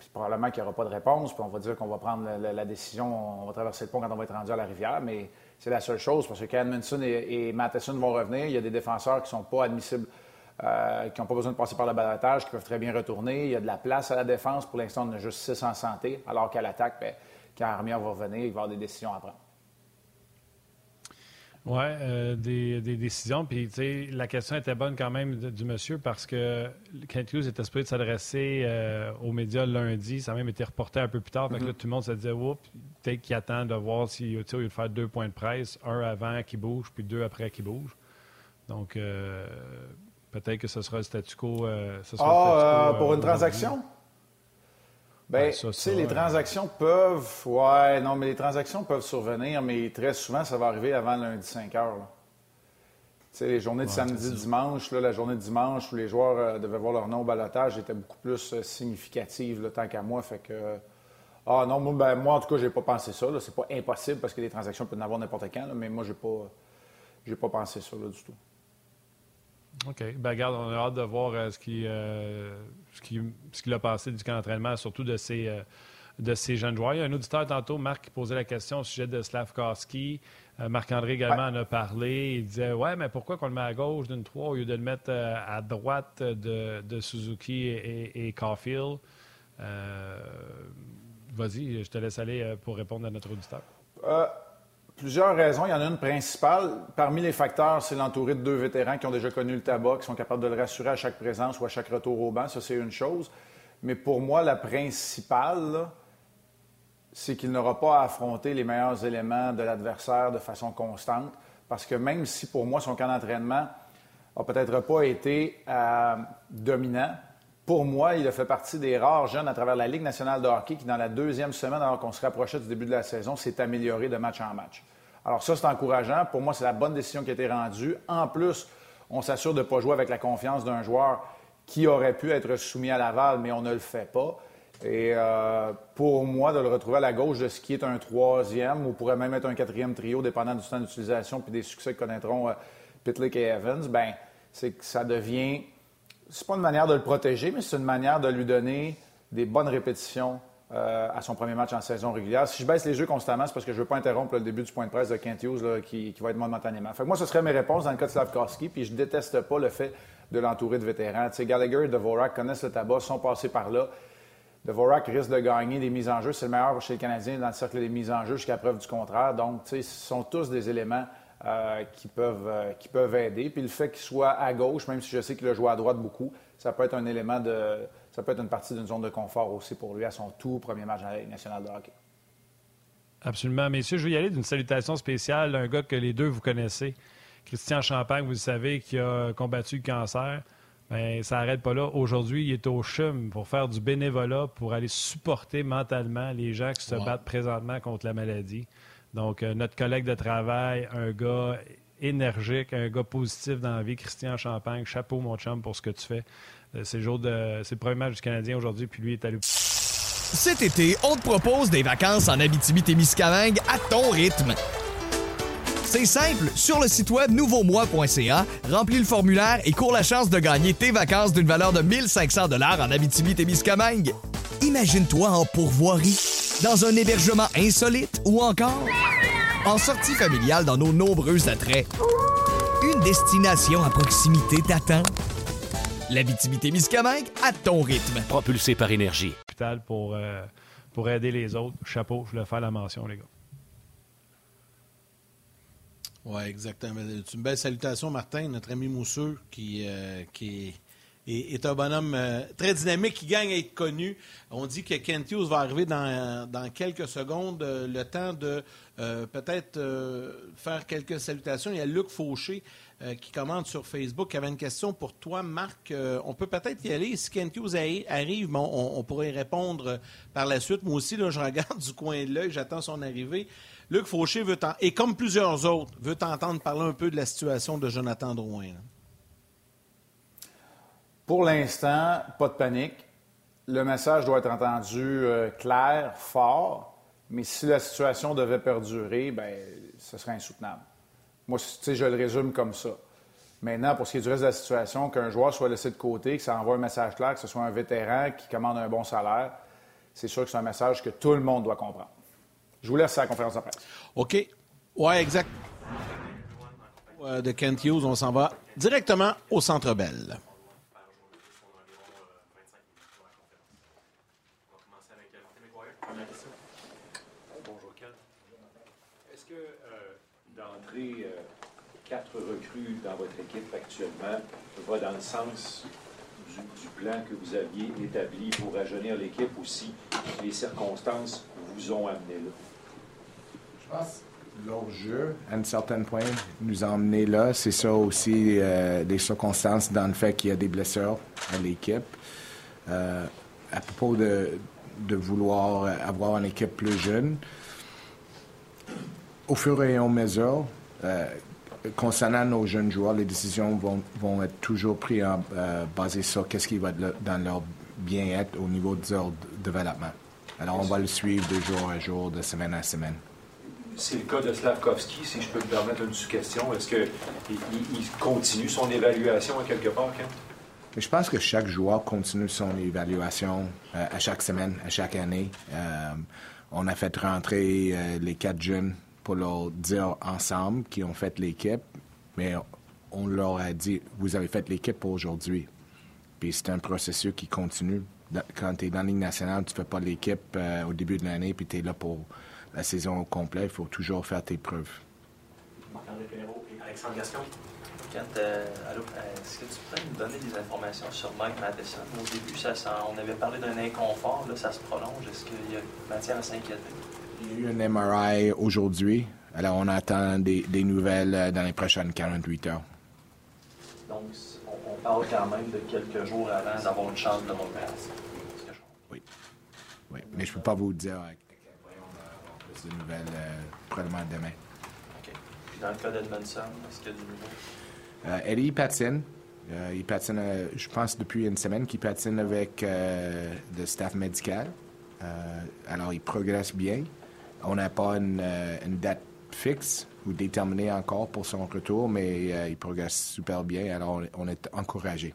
probablement qu'il n'y aura pas de réponse, puis on va dire qu'on va prendre la, décision, on va traverser le pont quand on va être rendu à la rivière, mais c'est la seule chose, parce que quand et, et, Matheson vont revenir, il y a des défenseurs qui ne sont pas admissibles, euh, qui n'ont pas besoin de passer par le balatage, qui peuvent très bien retourner. Il y a de la place à la défense. Pour l'instant, on a juste six en santé, alors qu'à l'attaque, ben, quand Armia va revenir, il va y avoir des décisions à prendre. Oui, euh, des, décisions. Puis, tu sais, la question était bonne quand même du monsieur parce que Kent Hughes était supposé s'adresser euh, aux médias lundi. Ça a même été reporté un peu plus tard. Donc là, mm-hmm. tout le monde se disait, oups, peut-être qu'il attend de voir s'il si, lieu de faire deux points de presse, un avant qu'il bouge, puis deux après qu'il bouge. Donc, euh, peut-être que ce sera le statu quo. Ce sera ah, pour une transaction? Bien, tu sais, les transactions peuvent. Ouais, non, mais les transactions peuvent survenir, mais très souvent, ça va arriver avant lundi 5 heures. Tu sais, les journées de samedi, dimanche, là, la journée de dimanche où les joueurs euh, devaient voir leur nom au balotage était beaucoup plus euh, significative, le tant qu'à moi. Fait que. ah non, moi, ben, moi, en tout cas, j'ai pas pensé ça. C'est pas impossible parce que les transactions peuvent en avoir n'importe quand, mais moi, j'ai pas, j'ai pas pensé ça là, du tout. OK. Ben, regarde, on a hâte de voir euh, ce qui, euh, ce qui, ce qu'il a passé du camp d'entraînement, surtout de ces, euh, de ces jeunes joueurs. Il y a un auditeur tantôt, Marc, qui posait la question au sujet de Slavkowski. Marc-André également en a parlé. Il disait Ouais, mais pourquoi qu'on le met à gauche d'une 3 au lieu de le mettre à droite de, de Suzuki et, et Caulfield? Vas-y, je te laisse aller pour répondre à notre auditeur. Plusieurs raisons. Il y en a une principale. Parmi les facteurs, c'est l'entouré de deux vétérans qui ont déjà connu le tabac, qui sont capables de le rassurer à chaque présence ou à chaque retour au banc. Ça, c'est une chose. Mais pour moi, la principale, c'est qu'il n'aura pas à affronter les meilleurs éléments de l'adversaire de façon constante. Parce que même si pour moi, son camp d'entraînement n'a peut-être pas été euh, dominant, pour moi, il a fait partie des rares jeunes à travers la Ligue nationale de hockey qui, dans la deuxième semaine, alors qu'on se rapprochait du début de la saison, s'est amélioré de match en match. Alors ça, c'est encourageant. Pour moi, c'est la bonne décision qui a été rendue. En plus, on s'assure de ne pas jouer avec la confiance d'un joueur qui aurait pu être soumis à Laval, mais on ne le fait pas. Et euh, pour moi, de le retrouver à la gauche de ce qui est un troisième, ou pourrait même être un quatrième trio, dépendant du temps d'utilisation puis des succès que connaîtront euh, Pitlick et Evans, ben c'est que ça devient. C'est pas une manière de le protéger, mais c'est une manière de lui donner des bonnes répétitions euh, à son premier match en saison régulière. Si je baisse les jeux constamment, c'est parce que je ne veux pas interrompre le début du point de presse de Kent Hughes qui, va être momentanément. Fait moi, ce serait mes réponses dans le cas de Slavkovski, puis je déteste pas le fait de l'entourer de vétérans. Gallagher et Dvorak connaissent le tabac, sont passés par là. Dvorak risque de gagner des mises en jeu. C'est le meilleur chez les Canadiens dans le cercle des mises en jeu jusqu'à preuve du contraire. Donc, ce sont tous des éléments euh, qui, peuvent, euh, qui peuvent aider. Puis le fait qu'il soit à gauche, même si je sais qu'il a joué à droite beaucoup, ça peut être un élément de. Ça peut être une partie d'une zone de confort aussi pour lui à son tout premier match dans la Ligue nationale de hockey. Absolument. Messieurs, je vais y aller d'une salutation spéciale un gars que les deux vous connaissez. Christian Champagne, vous le savez, qui a combattu le cancer. Bien, ça n'arrête pas là. Aujourd'hui, il est au CHUM pour faire du bénévolat, pour aller supporter mentalement les gens qui se battent présentement contre la maladie. Donc, euh, notre collègue de travail, un gars énergique, un gars positif dans la vie, Christian Champagne, chapeau mon chum pour ce que tu fais. Euh, c'est le, c'est le premier match du Canadien aujourd'hui, puis lui est allé... Cet été, on te propose des vacances en Abitibi-Témiscamingue à ton rythme. C'est simple, sur le site web nouveaumois.ca, remplis le formulaire et cours la chance de gagner tes vacances d'une valeur de 1500 dollars en Abitibi-Témiscamingue. Imagine-toi en pourvoirie, dans un hébergement insolite ou encore en sortie familiale dans nos nombreux attraits. Une destination à proximité t'attend. L'Abitibi-Témiscamingue à ton rythme. Propulsé par énergie. Pour, euh, pour aider les autres. Chapeau, je voulais faire la mention, les gars. Oui, exactement. C'est une belle salutation, Martin, notre ami Mousseux, qui, euh, qui est, un bonhomme euh, très dynamique, qui gagne à être connu. On dit que Kent Hughes va arriver dans, quelques secondes. Euh, le temps de peut-être faire quelques salutations. Il y a Luc Fauché qui commente sur Facebook, qui avait une question pour toi, Marc. on peut peut-être y aller. Si Kent Hughes arrive, on, pourrait répondre par la suite. Moi aussi, là, je regarde [laughs] du coin de l'œil, j'attends son arrivée. Luc Fauché veut et comme plusieurs autres, veut t'entendre parler un peu de la situation de Jonathan Drouin. Pour l'instant, pas de panique. Le message doit être entendu euh, clair, fort, mais si la situation devait perdurer, ben, ce serait insoutenable. Moi, je le résume comme ça. Maintenant, pour ce qui est du reste de la situation, qu'un joueur soit laissé de côté, que ça envoie un message clair, que ce soit un vétéran qui commande un bon salaire, c'est sûr que c'est un message que tout le monde doit comprendre. Je vous laisse à la conférence de presse. OK. Oui, exact. De Kent Hughes, on s'en va directement au Centre Bell. Bonjour, Ken. Est-ce que euh, d'entrer euh, quatre recrues dans votre équipe actuellement va dans le sens du, plan que vous aviez établi pour rajeunir l'équipe aussi, les circonstances vous ont amené là? leur jeu, à un certain point, nous a emmenés là. C'est ça aussi euh, des circonstances dans le fait qu'il y a des blessures à l'équipe. Euh, à propos de, de, vouloir avoir une équipe plus jeune, au fur et à mesure, euh, concernant nos jeunes joueurs, les décisions vont, vont être toujours prises euh, basées sur qu'est-ce qui va être dans leur bien-être au niveau de leur développement. Alors, on va le suivre de jour à jour, de semaine à semaine. C'est le cas de Slavkovski, si je peux me permettre une question. Est-ce qu'il il continue son évaluation à quelque part, Ken? Je pense que chaque joueur continue son évaluation euh, à chaque semaine, à chaque année. Euh, on a fait rentrer euh, les quatre jeunes pour leur dire ensemble qu'ils ont fait l'équipe, mais on leur a dit, vous avez fait l'équipe pour aujourd'hui. Puis c'est un processus qui continue. Quand tu es dans la Ligue nationale, tu ne fais pas l'équipe au début de l'année, puis tu es là pour la saison au complet, il faut toujours faire tes preuves. Marc-André Perrault et Alexandre Gaston. Kent, euh, est-ce que tu pourrais nous donner des informations sur Mike Matheson? Au début, ça, on avait parlé d'un inconfort, là, ça se prolonge. Est-ce qu'il y a matière à s'inquiéter? Il y a eu un MRI aujourd'hui. Alors, on attend des, des, nouvelles euh, dans les prochaines 48 heures. Donc, on, parle quand même de quelques jours avant d'avoir une chance de revenir. Oui. Oui, mais je ne peux pas vous dire de nouvelles euh, probablement demain. OK. Puis dans le cas d'Edmondson, est-ce qu'il y a du nouveau? Euh, Eddie patine. Euh, il patine, euh, je pense, depuis une semaine qu'il patine avec euh, le staff médical. alors, il progresse bien. On n'a pas une, date fixe ou déterminée encore pour son retour, mais il progresse super bien. Alors, on, est encouragé.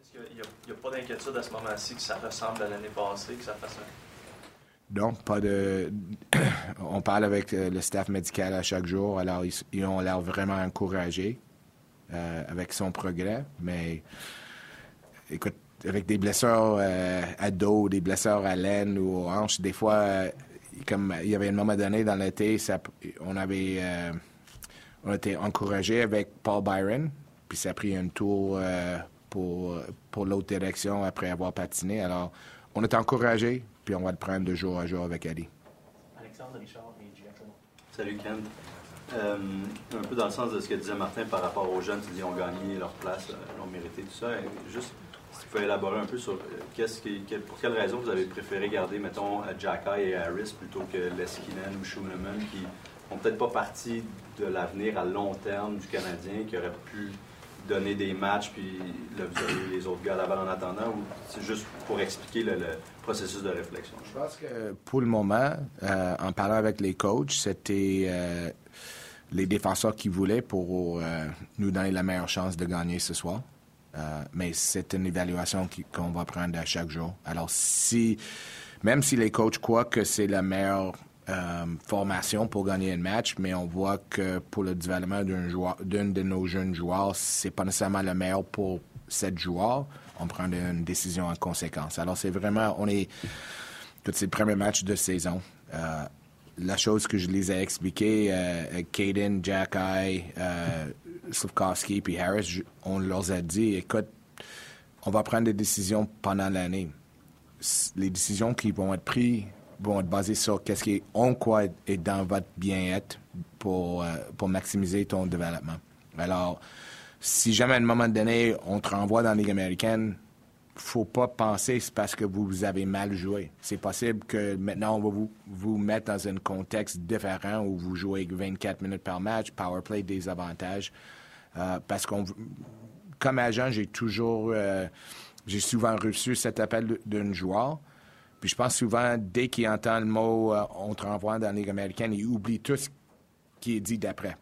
Est-ce qu'il n'y a, pas d'inquiétude à ce moment-ci que ça ressemble à l'année passée, que ça fasse un... Non, pas de. [clears throat] On parle avec le staff médical à chaque jour, alors ils ont l'air vraiment encouragés. Euh, avec son progrès. Mais écoute, avec des blessures euh, à dos, des blessures à laine ou aux hanches, des fois, euh, comme il y avait un moment donné dans l'été, on avait on était encouragé avec Paul Byron, puis ça a pris un tour pour, pour l'autre direction après avoir patiné. Alors, on est encouragé, puis on va le prendre de jour à jour avec Ali. Alexandre Richard et Salut Ken. Euh, un peu dans le sens de ce que disait Martin par rapport aux jeunes, tu dis ont gagné leur place, euh, ont mérité tout ça. juste, si tu peux élaborer un peu sur euh, pour quelle raison vous avez préféré garder, mettons, Jacka et Harris plutôt que Leskinen ou Schooneman qui n'ont peut-être pas partie de l'avenir à long terme du Canadien, qui auraient pu donner des matchs, puis vous avez les autres gars à la balle en attendant, ou c'est juste pour expliquer le, processus de réflexion? Je pense que pour le moment, en parlant avec les coachs, c'était les défenseurs qui voulaient pour euh, nous donner la meilleure chance de gagner ce soir. Euh, mais c'est une évaluation qu'on va prendre à chaque jour. Alors, si, même si les coachs croient que c'est la meilleure euh, formation pour gagner un match, mais on voit que pour le développement d'un de nos jeunes joueurs, c'est pas nécessairement le meilleur pour cette joueur, on prend une décision en conséquence. Alors, c'est vraiment, on est, c'est le premier match de saison la chose que je les ai expliquées, euh, Caden, Jack Eye, Slavkovski puis Harris, on leur a dit, écoute, on va prendre des décisions pendant l'année. Les décisions qui vont être prises vont être basées sur qu'est-ce qui est en quoi est dans votre bien-être pour, euh, pour maximiser ton développement. Alors, si jamais à un moment donné, on te renvoie dans la Ligue américaine, faut pas penser c'est parce que vous avez mal joué. C'est possible que maintenant, on va vous, vous mettre dans un contexte différent où vous jouez 24 minutes par match, power play des avantages. Euh, parce qu'on, comme agent, j'ai toujours, euh, j'ai souvent reçu cet appel d'un joueur. Puis je pense souvent, dès qu'il entend le mot euh, on te renvoie dans la Ligue américaine, il oublie tout ce qui est dit d'après.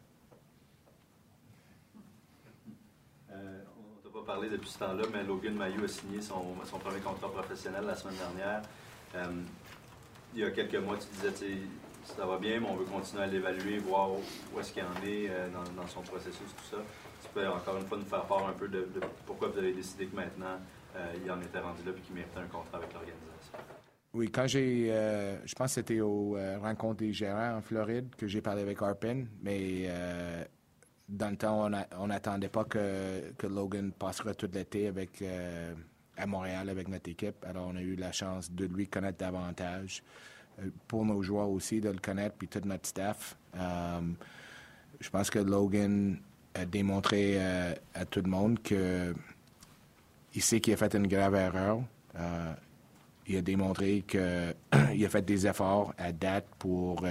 parlé depuis ce temps-là, mais Logan Mayou a signé son, premier contrat professionnel la semaine dernière. Il y a quelques mois, tu disais, ça va bien, mais on veut continuer à l'évaluer, voir où est-ce qu'il en est dans, son processus, tout ça. Encore une fois nous faire part un peu de, pourquoi vous avez décidé que maintenant, euh, il en était rendu là et qu'il méritait un contrat avec l'organisation. Oui, quand j'ai, je pense que c'était au rencontre des gérants en Floride que j'ai parlé avec Arpin, mais dans le temps, on n'attendait pas que, que, Logan passera tout l'été avec euh, à Montréal avec notre équipe. Alors, on a eu la chance de lui connaître davantage. Euh, pour nos joueurs aussi, de le connaître, puis tout notre staff. Euh, je pense que Logan a démontré à tout le monde que il sait qu'il a fait une grave erreur. il a démontré qu'il [clears throat] a fait des efforts à date pour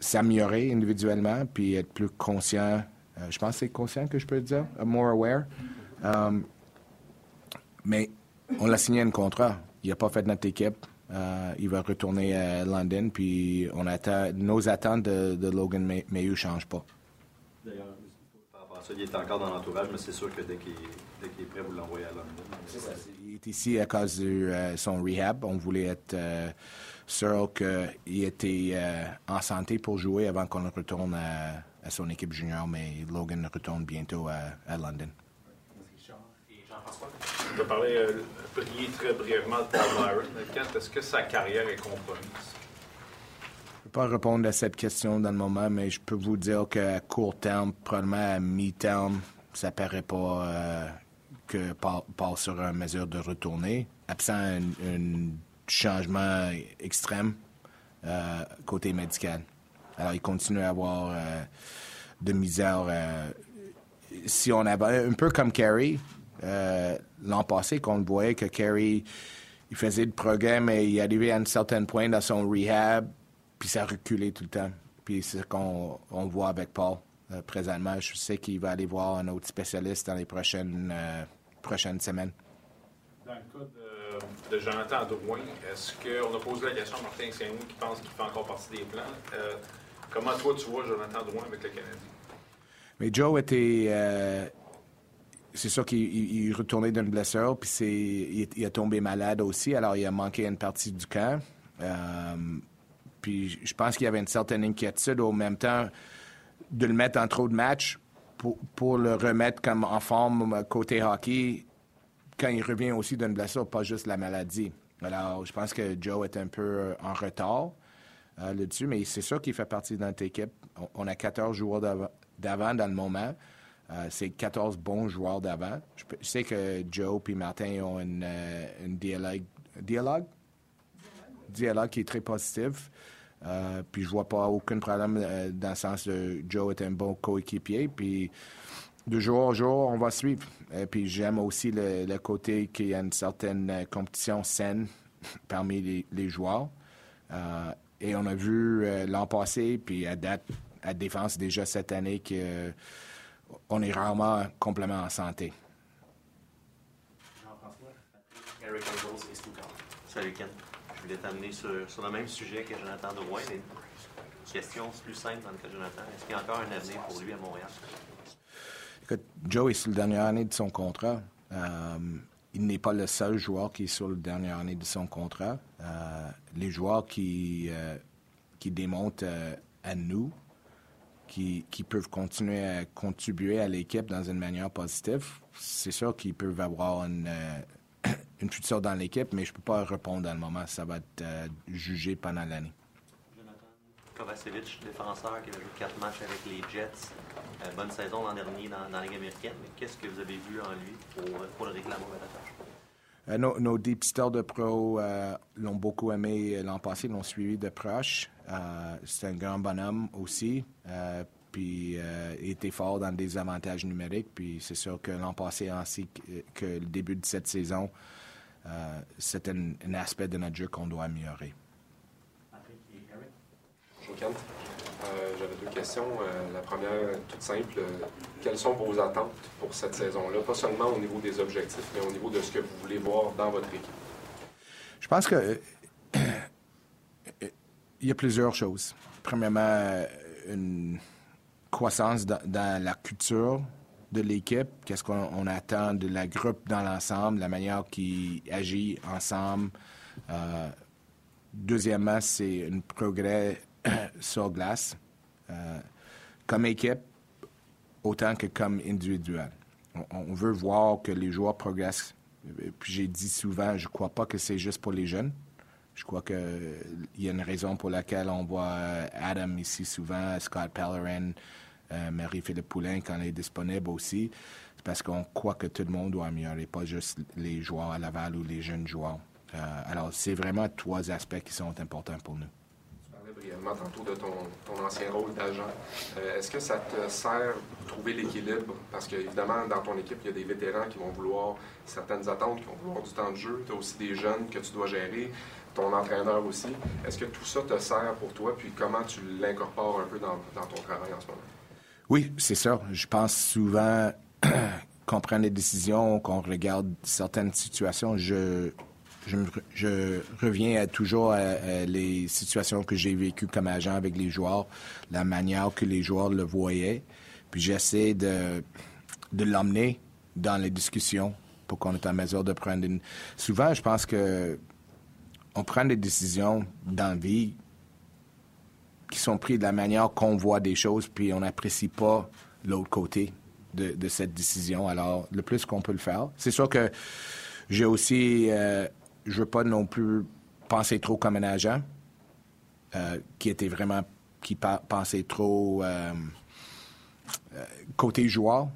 s'améliorer individuellement puis être plus conscient. Euh, je pense que c'est conscient que je peux dire, more aware. Mais on l'a signé un contrat. Il n'a pas fait notre équipe. Euh, il va retourner à London, puis on attend, nos attentes de, Logan May ne changent pas. D'ailleurs, par rapport à ça, il est encore dans l'entourage, mais c'est sûr que dès qu'il est, prêt, vous l'envoyez à London. Il est ici à cause de euh, son rehab. On voulait être sûr qu'il était euh, en santé pour jouer avant qu'on retourne à, son équipe junior, mais Logan retourne bientôt à, London. On va parler euh, très brièvement de Paul Byron. Est-ce que sa carrière est compromise? Pas répondre à cette question dans le moment, mais je peux vous dire qu'à court terme, probablement à mi-terme, ça ne paraît pas euh, que Paul, sera en mesure de retourner. Absent une changement extrême euh, côté médical. Alors, il continue à avoir euh, de misère. Si on avait un peu comme Kerry, l'an passé, qu'on le voyait que Kerry, il faisait le programme et il arrivait à un certain point dans son rehab, puis ça reculait tout le temps. Puis c'est ce qu'on voit avec Paul. euh, présentement. Je sais qu'il va aller voir un autre spécialiste dans les prochaines, euh, prochaines semaines. Dans le cas de, de Jonathan Drouin, est-ce qu'on a posé la question à Martin saint qui pense qu'il fait encore partie des plans? Euh, comment toi tu vois Jonathan Drouin avec le Canadien? Mais Joe était. c'est sûr qu'il retournait d'une blessure, puis il, il, a tombé malade aussi, alors il a manqué une partie du camp. Puis je pense qu'il y avait une certaine inquiétude au même temps de le mettre en trop de matchs pour, le remettre comme en forme côté hockey quand il revient aussi d'une blessure, pas juste la maladie. Alors, je pense que Joe est un peu euh, en retard euh, là-dessus, mais c'est sûr qu'il fait partie de notre équipe. On, a 14 joueurs d'avant dans le moment. Euh, c'est 14 bons joueurs d'avant. Je, sais que Joe et Martin ont une dialogue, dialogue? Dialogue qui est très positif. Euh, puis je vois pas aucun problème euh, dans le sens de Joe est un bon coéquipier. Puis de jour en jour, on va suivre. Et puis j'aime aussi le, côté qu'il y a une certaine euh, compétition saine [laughs] parmi les, joueurs. et on a vu l'an passé, puis à date, à défense déjà cette année, qu'on est rarement complètement en santé. Jean-François, Eric Salut Ken. Je voulais t'amener sur, le même sujet que Jonathan Drouin, une question plus simple dans le cas de Jonathan. Est-ce qu'il y a encore un avenir pour lui à Montréal? Écoute, Joe est sur la dernière année de son contrat. Euh, il n'est pas le seul joueur qui est sur la dernière année de son contrat. Euh, les joueurs qui, euh, qui démontrent à nous qui, peuvent continuer à contribuer à l'équipe dans une manière positive, c'est sûr qu'ils peuvent avoir une, une future dans l'équipe, mais je ne peux pas répondre dans le moment. Ça va être euh, jugé pendant l'année. Jonathan Kovacevic, défenseur qui a joué quatre matchs avec les Jets. Euh, bonne saison l'an dernier dans, la Ligue américaine. Mais qu'est-ce que vous avez vu en lui pour, pour le réclamer euh, nos, nos dépisteurs de pro l'ont beaucoup aimé l'an passé, l'ont suivi de proche. c'est un grand bonhomme aussi. puis il était fort dans des avantages numériques. Puis c'est sûr que l'an passé, ainsi que, le début de cette saison, euh, c'est un, aspect de notre jeu qu'on doit améliorer. Kent. Euh, j'avais deux questions. Euh, la première, toute simple, quelles sont vos attentes pour cette saison-là? Pas seulement au niveau des objectifs, mais au niveau de ce que vous voulez voir dans votre équipe. Je pense que il y a plusieurs choses. Premièrement, une croissance dans la culture de l'équipe, qu'est-ce qu'on attend de la groupe dans l'ensemble, la manière qu'ils agit ensemble? Euh, deuxièmement, c'est un progrès [clears throat] sur glace, euh, comme équipe, autant que comme individuel. On, veut voir que les joueurs progressent. Puis j'ai dit souvent, je ne crois pas que c'est juste pour les jeunes. Je crois qu'il y a une raison pour laquelle on voit Adam ici souvent, Scott Pellerin, euh, Marie-Philippe Poulain quand elle est disponible aussi. C'est parce qu'on croit que tout le monde doit améliorer, pas juste les joueurs à Laval ou les jeunes joueurs. Euh, alors, c'est vraiment trois aspects qui sont importants pour nous. Brièvement tantôt de ton, ton ancien rôle d'agent. Euh, est-ce que ça te sert de trouver l'équilibre? Parce qu'évidemment, dans ton équipe, il y a des vétérans qui vont vouloir certaines attentes, qui vont vouloir du temps de jeu. Tu as aussi des jeunes que tu dois gérer, ton entraîneur aussi. Est-ce que tout ça te sert pour toi? Puis comment tu l'incorpores un peu dans, dans ton travail en ce moment? Oui, c'est ça. Je pense souvent [clears throat] qu'on prend des décisions, qu'on regarde certaines situations. Je, je, reviens toujours à, les situations que j'ai vécues comme agent avec les joueurs, la manière que les joueurs le voyaient. Puis j'essaie de, de l'emmener dans les discussions pour qu'on ait en mesure de prendre une... Souvent, je pense que on prend des décisions dans la vie qui sont pris de la manière qu'on voit des choses, puis on n'apprécie pas l'autre côté de, cette décision. Alors, le plus qu'on peut le faire. C'est sûr que j'ai aussi, euh, je veux pas non plus penser trop comme un agent euh, qui était vraiment, qui pensait trop euh, côté joueur.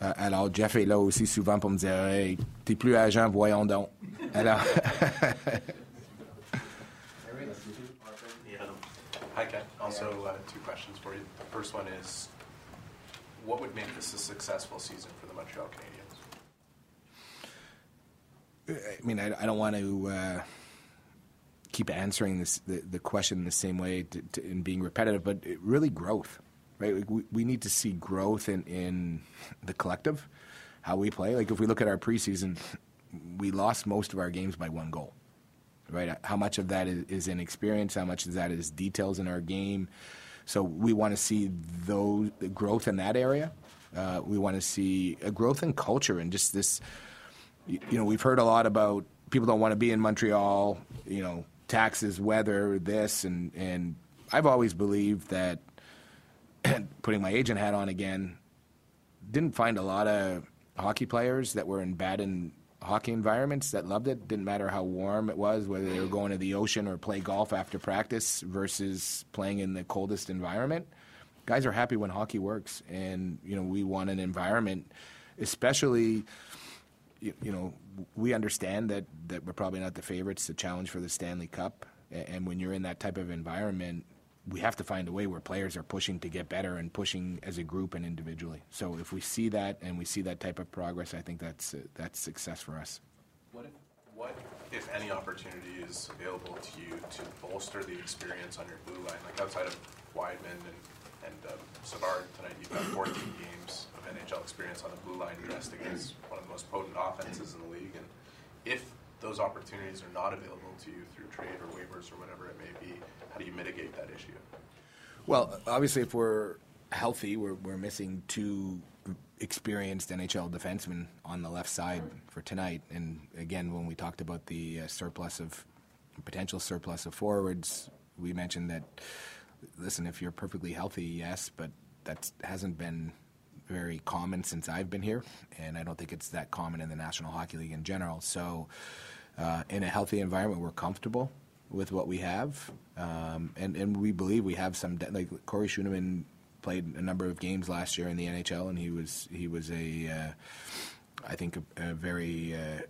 alors, Jeff est là aussi souvent pour me dire, hey, t'es plus agent, voyons donc. Alors. [laughs] Hi, Ken. Also, uh, two questions for you. The first one is, what would make this a successful season for the Montreal Canadiens? I mean, I, I don't want to uh, keep answering this the, the, question the same way to, to, and being repetitive, but really growth. right? Like we, we need to see growth in, in the collective, how we play. Like if we look at our preseason, we lost most of our games by one goal, right? How much of that is, is in experience? How much of that is details in our game? So we want to see those growth in that area. Uh, we want to see a growth in culture and just this. You know, we've heard a lot about people don't want to be in Montreal. You know, taxes, weather, this, and and I've always believed that. [clears throat] putting my agent hat on again, didn't find a lot of hockey players that were in bad in hockey environments that loved it. Didn't matter how warm it was, whether they were going to the ocean or play golf after practice versus playing in the coldest environment. Guys are happy when hockey works, and you know we want an environment, especially. You, you know, we understand that that we're probably not the favorites. The challenge for the Stanley Cup, and when you're in that type of environment, we have to find a way where players are pushing to get better and pushing as a group and individually. So if we see that and we see that type of progress, I think that's uh, that's success for us. What if, what if any opportunity is available to you to bolster the experience on your blue line, like outside of Wideman and and um, Savard tonight, you've got 14 games of NHL experience on the blue line, dressed against one of the most potent offenses in the league, and if those opportunities are not available to you through trade or waivers or whatever it may be, how do you mitigate that issue? Well, obviously, if we're healthy, we're, we're missing two experienced NHL defensemen on the left side for tonight. And again, when we talked about the uh, surplus of potential surplus of forwards, we mentioned that. Listen, if you're perfectly healthy, yes, but that hasn't been very common since I've been here, and I don't think it's that common in the National Hockey League in general. So, uh, in a healthy environment, we're comfortable with what we have, um, and and we believe we have some de- like Corey Schueneman played a number of games last year in the NHL, and he was he was a uh, I think a, a very uh,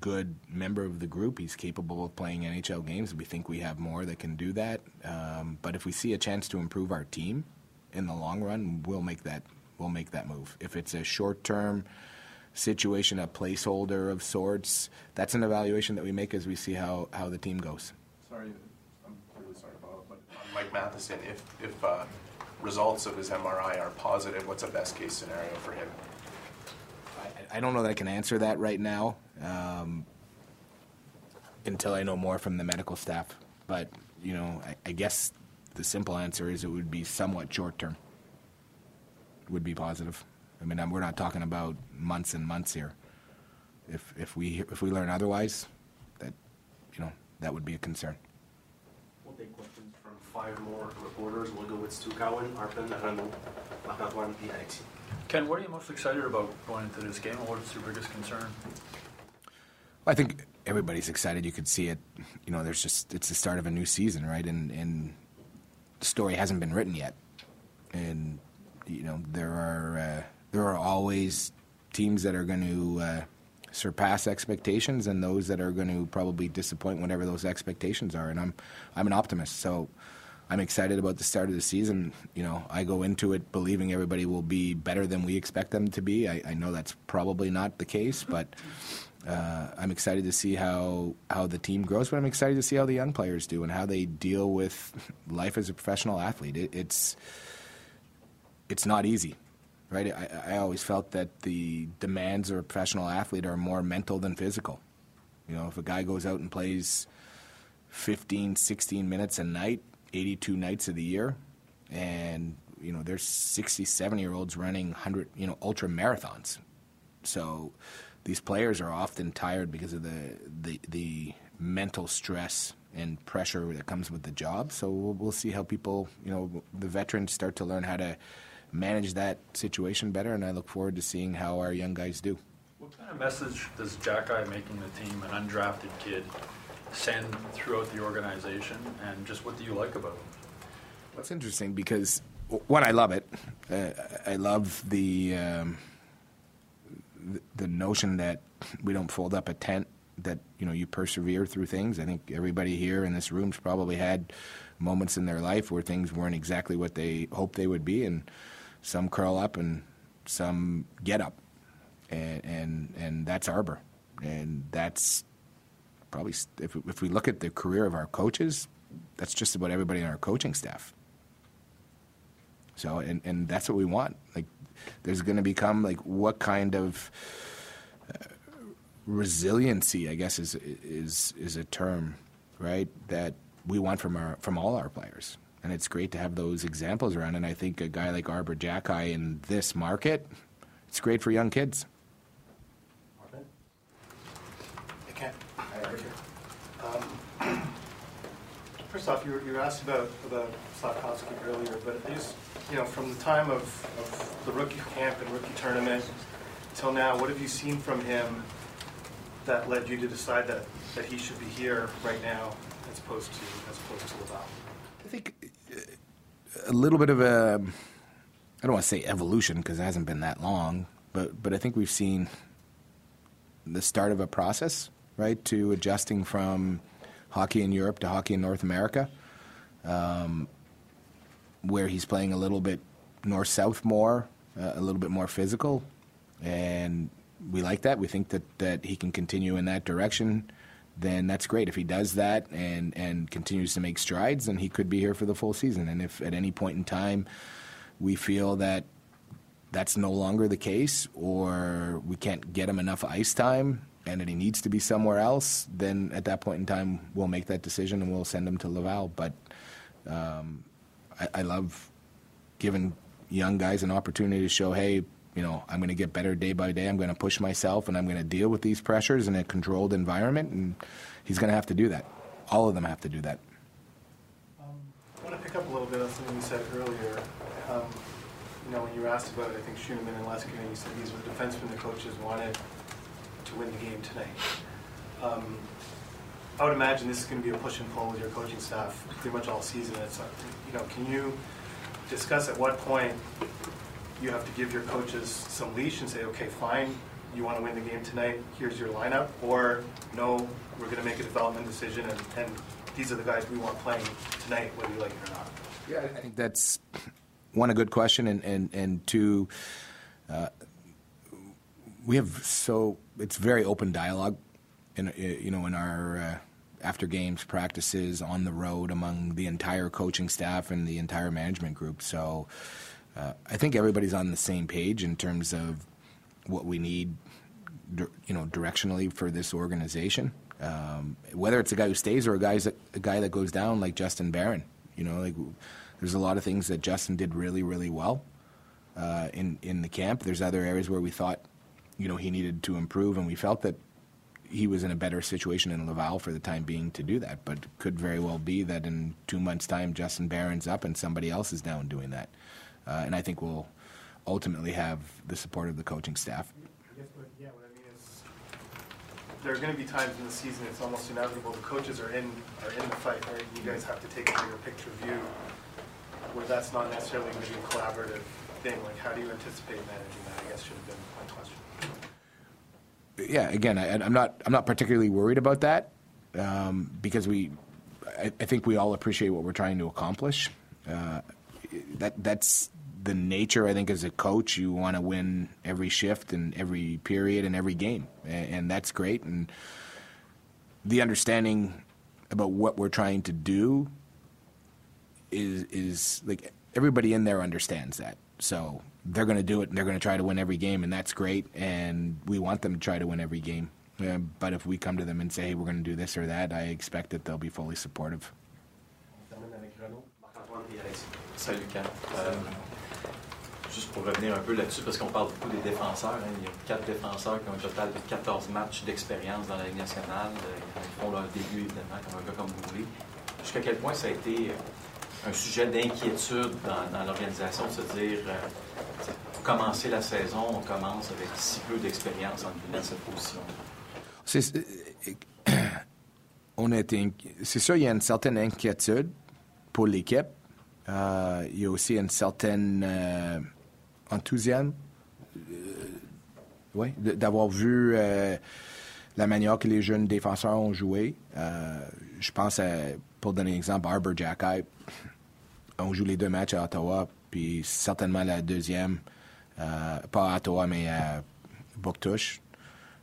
good member of the group. He's capable of playing NHL games. We think we have more that can do that. Um, but if we see a chance to improve our team in the long run, we'll make that we'll make that move. If it's a short term situation, a placeholder of sorts, that's an evaluation that we make as we see how, how the team goes. Sorry, I'm really sorry about but Mike Matheson, if, if uh, results of his MRI are positive, what's a best case scenario for him? I, I don't know that I can answer that right now um, until I know more from the medical staff. But, you know, I, I guess the simple answer is it would be somewhat short term would be positive. I mean, we're not talking about months and months here. If if we if we learn otherwise, that you know that would be a concern. We'll take questions from five more reporters. We'll go with Stu Cowan, Arpin, Renaud, Marc-Antoine, and Alexis. Ken, what are you most excited about going into this game, and what's your biggest concern? I think everybody's excited. You could see it. You know, there's just it's the start of a new season, right? And and the story hasn't been written yet, and you know there are uh, there are always teams that are going to uh, surpass expectations and those that are going to probably disappoint whatever those expectations are. And I'm I'm an optimist, so I'm excited about the start of the season. You know, I go into it believing everybody will be better than we expect them to be. I, I know that's probably not the case, but. Uh, I'm excited to see how, how the team grows, but I'm excited to see how the young players do and how they deal with life as a professional athlete. It, it's it's not easy, right? I, I always felt that the demands of a professional athlete are more mental than physical. You know, if a guy goes out and plays 15, 16 minutes a night, 82 nights of the year, and you know, there's 60, 70 year olds running 100, you know, ultra marathons. So these players are often tired because of the, the, the mental stress and pressure that comes with the job. So we'll, we'll see how people, you know, the veterans start to learn how to manage that situation better, and I look forward to seeing how our young guys do. What kind of message does Xhekaj making the team, an undrafted kid, send throughout the organization, and just what do you like about him? That's interesting because one, I love it. Uh, I love the, um, the the notion that we don't fold up a tent. That you know you persevere through things. I think everybody here in this room's probably had moments in their life where things weren't exactly what they hoped they would be, and some curl up and some get up, and and and that's Arbor, and that's probably if if we look at the career of our coaches, that's just about everybody in our coaching staff. So, and, and that's what we want. Like, there's going to become like what kind of uh, resiliency, I guess, is is is a term, right? That we want from our from all our players, and it's great to have those examples around. And I think a guy like Arbor Jacki in this market, it's great for young kids. Okay. Um, [clears throat] First off, you were, you were asked about about Slafkovsky earlier, but at least you know from the time of, of the rookie camp and rookie tournament till now, what have you seen from him that led you to decide that, that he should be here right now as opposed to as opposed to Laval? I think a little bit of a I don't want to say evolution because it hasn't been that long, but but I think we've seen the start of a process, right, to adjusting from hockey in Europe to hockey in North America, um, where he's playing a little bit north south more, uh, a little bit more physical, and we like that. We think that, that he can continue in that direction. Then that's great. If he does that and, and continues to make strides, then he could be here for the full season. And if at any point in time we feel that that's no longer the case, or we can't get him enough ice time, and that he needs to be somewhere else, then at that point in time we'll make that decision and we'll send him to Laval. But um, I, I love giving young guys an opportunity to show, hey, you know, I'm going to get better day by day. I'm going to push myself, and I'm going to deal with these pressures in a controlled environment. And he's going to have to do that. All of them have to do that. I want to pick up a little bit on something you said earlier. Um, you know, when you were asked about it, I think Schumann and Leskinen, you said these were defensemen the coaches wanted to win the game tonight. Um, I would imagine this is going to be a push and pull with your coaching staff pretty much all season. It's, you know, can you discuss at what point you have to give your coaches some leash and say, okay, fine, you want to win the game tonight, here's your lineup, or no, we're going to make a development decision and, and these are the guys we want playing tonight, whether you like it or not. Yeah, I think that's one a good question, and and and two, uh, we have so it's very open dialogue, in you know in our uh, after games practices on the road among the entire coaching staff and the entire management group. So uh, I think everybody's on the same page in terms of what we need, you know, directionally for this organization. Um, whether it's a guy who stays or a guy a guy that goes down, like Justin Barron. You know, like there's a lot of things that Justin did really, really well uh, in in the camp. There's other areas where we thought, you know, he needed to improve, and we felt that he was in a better situation in Laval for the time being to do that. But could very well be that in two months' time, Justin Barron's up and somebody else is down doing that. Uh, and I think we'll ultimately have the support of the coaching staff. I guess yeah, what I mean is there are going to be times in the season it's almost inevitable. The coaches are in are in the fight, right? You guys have to take a bigger picture view where that's not necessarily going to be a collaborative thing. Like, how do you anticipate managing that? I guess should have been my question. Yeah, again, I, I'm not I'm not particularly worried about that um, because we, I, I, think we all appreciate what we're trying to accomplish. Uh, that that's the nature. I think as a coach, you want to win every shift and every period and every game, and, and that's great. And the understanding about what we're trying to do is is like everybody in there understands that. So they're going to do it and they're going to try to win every game, and that's great. And we want them to try to win every game. But if we come to them and say, hey, we're going to do this or that, I expect that they'll be fully supportive. Euh, juste pour revenir un peu là-dessus, parce qu'on parle beaucoup des défenseurs. Hein. Il y a quatre défenseurs qui ont un total de 14 matchs d'expérience dans la Ligue nationale. Ils font leur début, évidemment, comme un gars comme. Jusqu'à quel point ça a été un sujet d'inquiétude dans, l'organisation, de se dire, euh, pour commencer la saison, on commence avec si peu d'expérience dans cette position? C'est, on était, c'est sûr, il y a une certaine inquiétude pour l'équipe. Euh, il y a aussi une certaine euh, enthousiasme euh, ouais, d'avoir vu euh, la manière que les jeunes défenseurs ont joué. Euh, je pense, à, pour donner un exemple, Arbor Jacki on joue les deux matchs à Ottawa, puis certainement la deuxième, pas à Ottawa, mais à Bouctouche.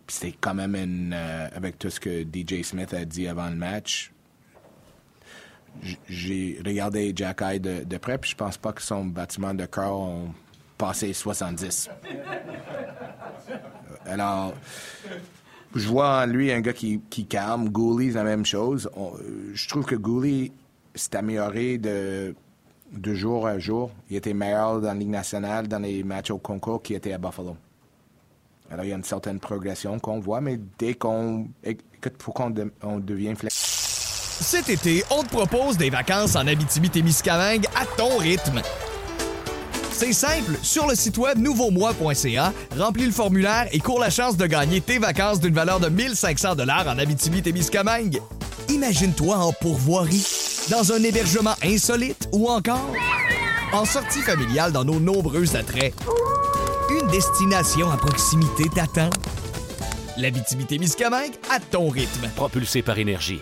Puis c'était quand même une, avec tout ce que DJ Smith a dit avant le match, j'ai regardé Jack Eye de, de, près, puis je pense pas que son bâtiment de cœur passé 70. Alors, je vois en lui un gars qui, qui calme. Gouli, la même chose. je trouve que Gouli s'est amélioré de, jour à jour. Il était meilleur dans la Ligue nationale, dans les matchs au concours qui étaient à Buffalo. Alors, il y a une certaine progression qu'on voit, mais dès qu'on. Écoute, faut qu'on on devient flexible. Cet été, on te propose des vacances en Abitibi-Témiscamingue à ton rythme. C'est simple, sur le site web nouveaumois.ca, remplis le formulaire et cours la chance de gagner tes vacances d'une valeur de 1500 dollars en Abitibi-Témiscamingue. Imagine-toi en pourvoirie, dans un hébergement insolite ou encore en sortie familiale dans nos nombreux attraits. Une destination à proximité t'attend. L'Abitibi-Témiscamingue à ton rythme. Propulsé par énergie.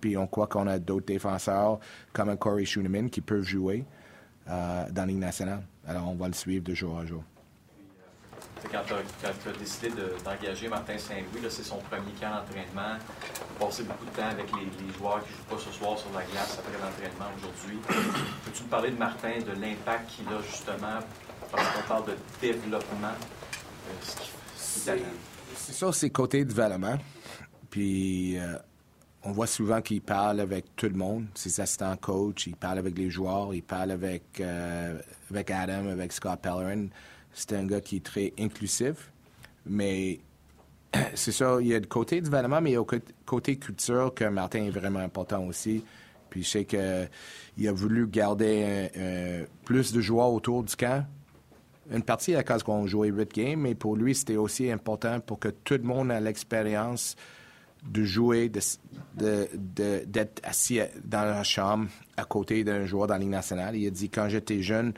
Puis on croit qu'on a d'autres défenseurs comme un Corey Schooneman qui peuvent jouer dans la Ligue nationale. Alors on va le suivre de jour à jour. Quand tu as, décidé d'engager Martin Saint-Louis, c'est son premier camp d'entraînement. A passé beaucoup de temps avec les, joueurs qui ne jouent pas ce soir sur la glace après l'entraînement aujourd'hui. Peux-tu nous parler de Martin, de l'impact qu'il a justement, parce qu'on parle de développement, euh, c'est ça, c'est côté développement. Puis euh, on voit souvent qu'il parle avec tout le monde, ses assistants coach, il parle avec les joueurs, il parle avec, euh, avec Adam, avec Scott Pellerin. C'est un gars qui est très inclusif. Mais [clears throat] c'est ça, il y a le côté développement, mais il y a le côté culture que Martin est vraiment important aussi. Puis je sais qu'il a voulu garder plus de joueurs autour du camp une partie à cause qu'on jouait 8 games, mais pour lui, c'était aussi important pour que tout le monde ait l'expérience de jouer, d'être assis dans la chambre à côté d'un joueur dans la Ligue nationale. Il a dit, quand j'étais jeune,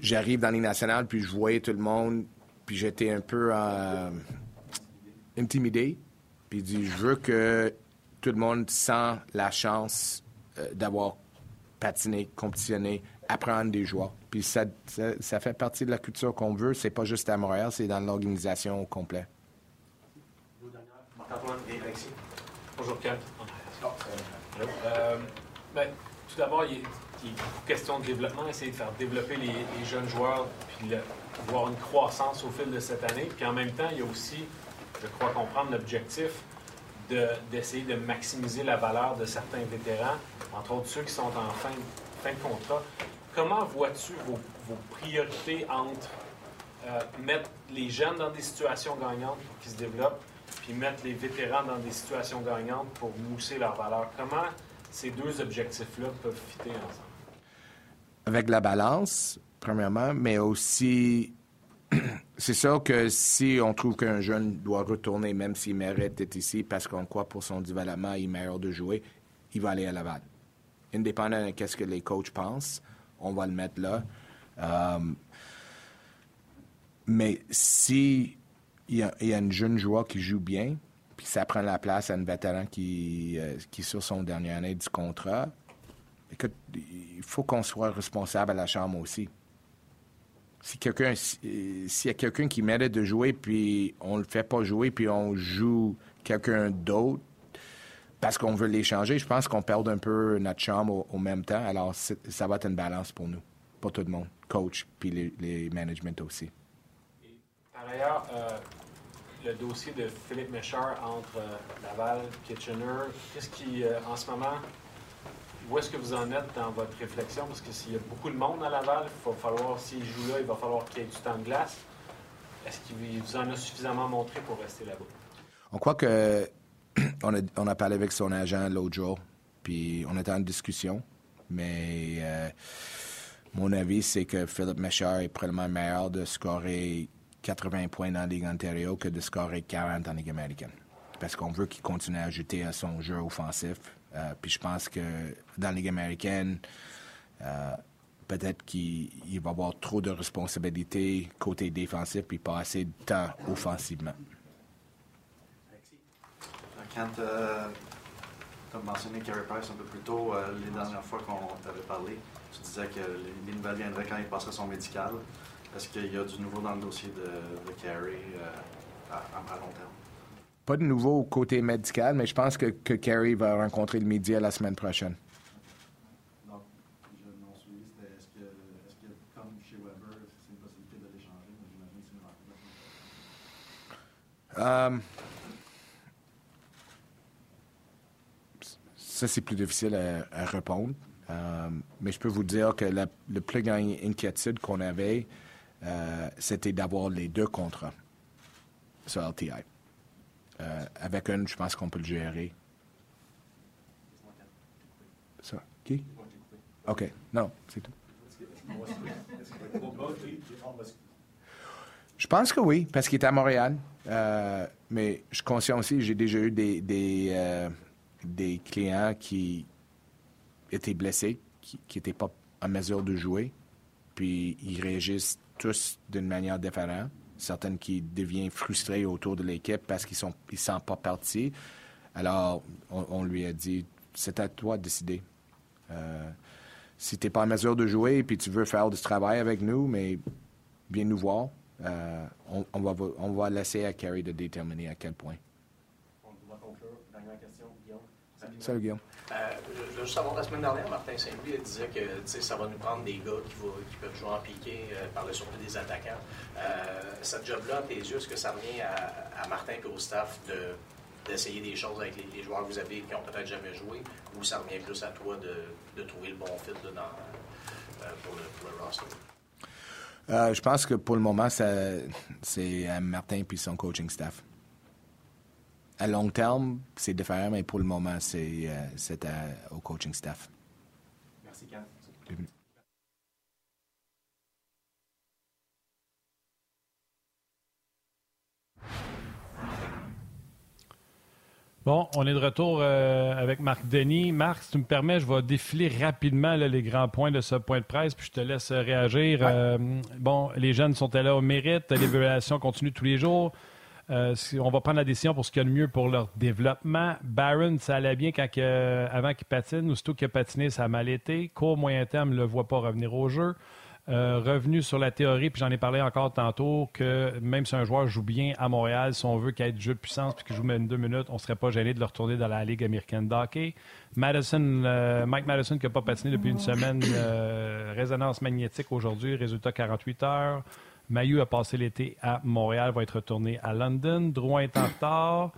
j'arrive dans la Ligue nationale, puis je voyais tout le monde, puis j'étais un peu euh, intimidé. Puis il dit, je veux que tout le monde sent la chance euh, d'avoir patiné, compétitionné, apprendre des joueurs. Puis ça, ça, fait partie de la culture qu'on veut. C'est pas juste à Montréal, c'est dans l'organisation au complet. Alexis. Bonjour, Kat. Euh, ben, tout d'abord, il, est question de développement, essayer de faire développer les, jeunes joueurs, puis voir une croissance au fil de cette année. Puis en même temps, il y a aussi, je crois comprendre, l'objectif d'essayer de, maximiser la valeur de certains vétérans, entre autres ceux qui sont en fin, fin de contrat comment vois-tu vos, priorités entre euh, mettre les jeunes dans des situations gagnantes pour qu'ils se développent, puis mettre les vétérans dans des situations gagnantes pour mousser leur valeur? Comment ces deux objectifs-là peuvent fitter ensemble? Avec la balance, premièrement, mais aussi, [clears throat] c'est sûr que si on trouve qu'un jeune doit retourner, même s'il mérite d'être ici, parce qu'on croit pour son développement, il mérite de jouer, il va aller à Laval. Indépendamment de ce que les coachs pensent, on va le mettre là. Euh, mais si il y, a, une jeune joueur qui joue bien, puis ça prend la place à un vétéran qui, euh, qui est sur son dernière année du contrat, écoute, il faut qu'on soit responsable à la chambre aussi. Si quelqu'un, s'il y a quelqu'un qui mérite de jouer, puis on le fait pas jouer, puis on joue quelqu'un d'autre, parce qu'on veut l'échanger, je pense qu'on perd un peu notre chambre au, même temps. Alors, ça va être une balance pour nous, pour tout le monde, coach, puis les, les management aussi. Euh, le dossier de Philippe Méchard entre euh, Laval Kitchener, qu'est-ce qui, euh, en ce moment, où est-ce que vous en êtes dans votre réflexion? Parce que s'il y a beaucoup de monde à Laval, il va falloir, s'il joue là, il va falloir qu'il y ait du temps de glace. Est-ce qu'il vous en a suffisamment montré pour rester là-bas? On croit que [clears throat] on, a, parlé avec son agent l'autre jour, puis on était en discussion. Mais mon avis, c'est que Philippe Méchard est probablement meilleur de scorer 80 points dans la Ligue Ontario que de scorer 40 en Ligue américaine. Parce qu'on veut qu'il continue à ajouter à son jeu offensif. Euh, puis je pense que dans la Ligue américaine, euh, peut-être qu'il va avoir trop de responsabilités côté défensif puis pas assez de temps offensivement. Quand euh, tu as mentionné Carey Price un peu plus tôt, les dernières fois qu'on t'avait parlé, tu disais que les nouvelles viendraient quand il passerait son médical. Est-ce qu'il y a du nouveau dans le dossier de, de euh, à, long terme? Pas de nouveau côté médical, mais je pense que, que va rencontrer le média la semaine prochaine. Ça, c'est plus difficile à, répondre. Euh, mais je peux vous dire que la, le plus grande inquiétude qu'on avait, euh, c'était d'avoir les deux contrats sur LTI. Euh, avec un, je pense qu'on peut le gérer. Qui? OK. Non, c'est tout. Je pense que oui, parce qu'il est à Montréal. Euh, mais je suis conscient aussi, j'ai déjà eu des, des clients qui étaient blessés, qui n'étaient pas en mesure de jouer. Puis ils réagissent tous d'une manière différente. Certaines qui deviennent frustrées autour de l'équipe parce qu'ils ne ils sont pas partis. Alors, on, on lui a dit, c'est à toi de décider. Euh, si tu n'es pas en mesure de jouer et tu veux faire du travail avec nous, mais viens nous voir. Euh, on, on, va, on va laisser à Carrie de déterminer à quel point. On va conclure. Dernière question, Guillaume. Salut, Guillaume. Euh, juste savoir, la semaine dernière, Martin Saint-Louis disait que ça va nous prendre des gars qui, peuvent jouer en piqué, euh, parler surtout des attaquants. Euh, cette job-là, tes yeux, est-ce que ça revient à, Martin et au staff de, d'essayer des choses avec les, joueurs que vous avez qui n'ont peut-être jamais joué, ou ça revient plus à toi de, trouver le bon fit dans, euh, pour, le, pour le roster? Euh, je pense que pour le moment, ça- c'est à Martin puis son coaching staff. À long terme, c'est différent, mais pour le moment, c'est euh, au coaching staff. Merci, Ken. Bon, on est de retour euh, avec Marc Denis. Marc, si tu me permets, je vais défiler rapidement là, les grands points de ce point de presse, puis je te laisse euh, réagir. Euh, bon, les jeunes sont là au mérite, l'évaluation continue tous les jours. Euh, on va prendre la décision pour ce qu'il y a de mieux pour leur développement. Barron, ça allait bien avant qu'il patine. Aussitôt qu'il a patiné, ça a mal été. Court, moyen terme, ne le voit pas revenir au jeu. Euh, revenu sur la théorie, puis j'en ai parlé encore tantôt, que même si un joueur joue bien à Montréal, si on veut qu'il ait du jeu de puissance puis qu'il joue même deux minutes, on ne serait pas gêné de le retourner dans la Ligue américaine de. Madison, euh, Mike Madison qui n'a pas patiné depuis une semaine, résonance magnétique aujourd'hui, résultat 48 heures. Mayu a passé l'été à Montréal, va être retourné à London. Drouin est en retard.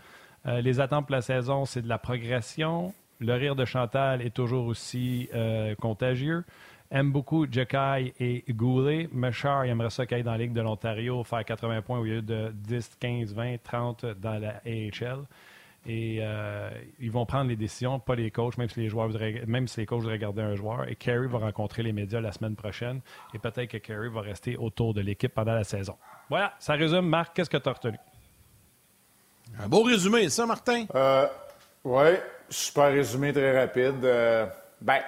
Euh, les attentes pour la saison, c'est de la progression. Le rire de Chantal est toujours aussi euh, contagieux. Aime beaucoup Jekai et Goulet. Mechard, il aimerait ça qu'il aille dans la Ligue de l'Ontario, faire 80 points au lieu de 10, 15, 20, 30 dans la AHL. Et euh, ils vont prendre les décisions, pas les coachs, même si les joueurs voudraient, même si les coachs voudraient garder un joueur. Et Carey va rencontrer les médias la semaine prochaine. Et peut-être que Carey va rester autour de l'équipe pendant la saison. Voilà, ça résume. Marc, qu'est-ce que tu as retenu? Un beau résumé, ça, Martin? Euh, oui, super résumé, très rapide. Euh, ben,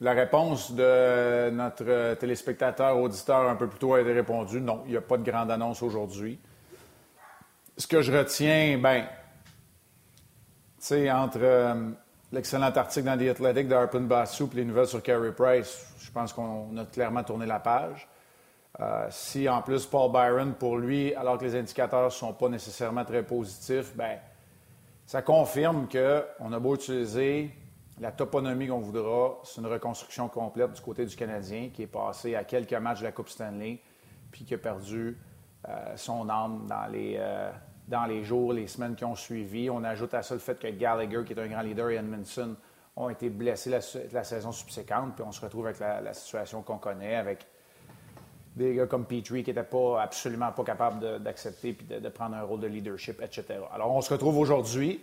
la réponse de notre téléspectateur, auditeur un peu plus tôt a été répondue. Non, il n'y a pas de grande annonce aujourd'hui. Ce que je retiens, ben, sais, entre euh, l'excellent article dans The Athletic d'Arpin Bassou et les nouvelles sur Carey Price, je pense qu'on a clairement tourné la page. Euh, si en plus Paul Byron, pour lui, alors que les indicateurs ne sont pas nécessairement très positifs, ben, ça confirme qu'on a beau utiliser la toponymie qu'on voudra, c'est une reconstruction complète du côté du Canadien qui est passé à quelques matchs de la Coupe Stanley puis qui a perdu euh, son âme dans les, dans les jours, les semaines qui ont suivi. On ajoute à ça le fait que Gallagher, qui est un grand leader, et Edmondson ont été blessés la, saison subséquente, puis on se retrouve avec la, situation qu'on connaît, avec des gars comme Petrie qui n'étaient pas, absolument pas capables d'accepter puis de, prendre un rôle de leadership, etc. Alors, on se retrouve aujourd'hui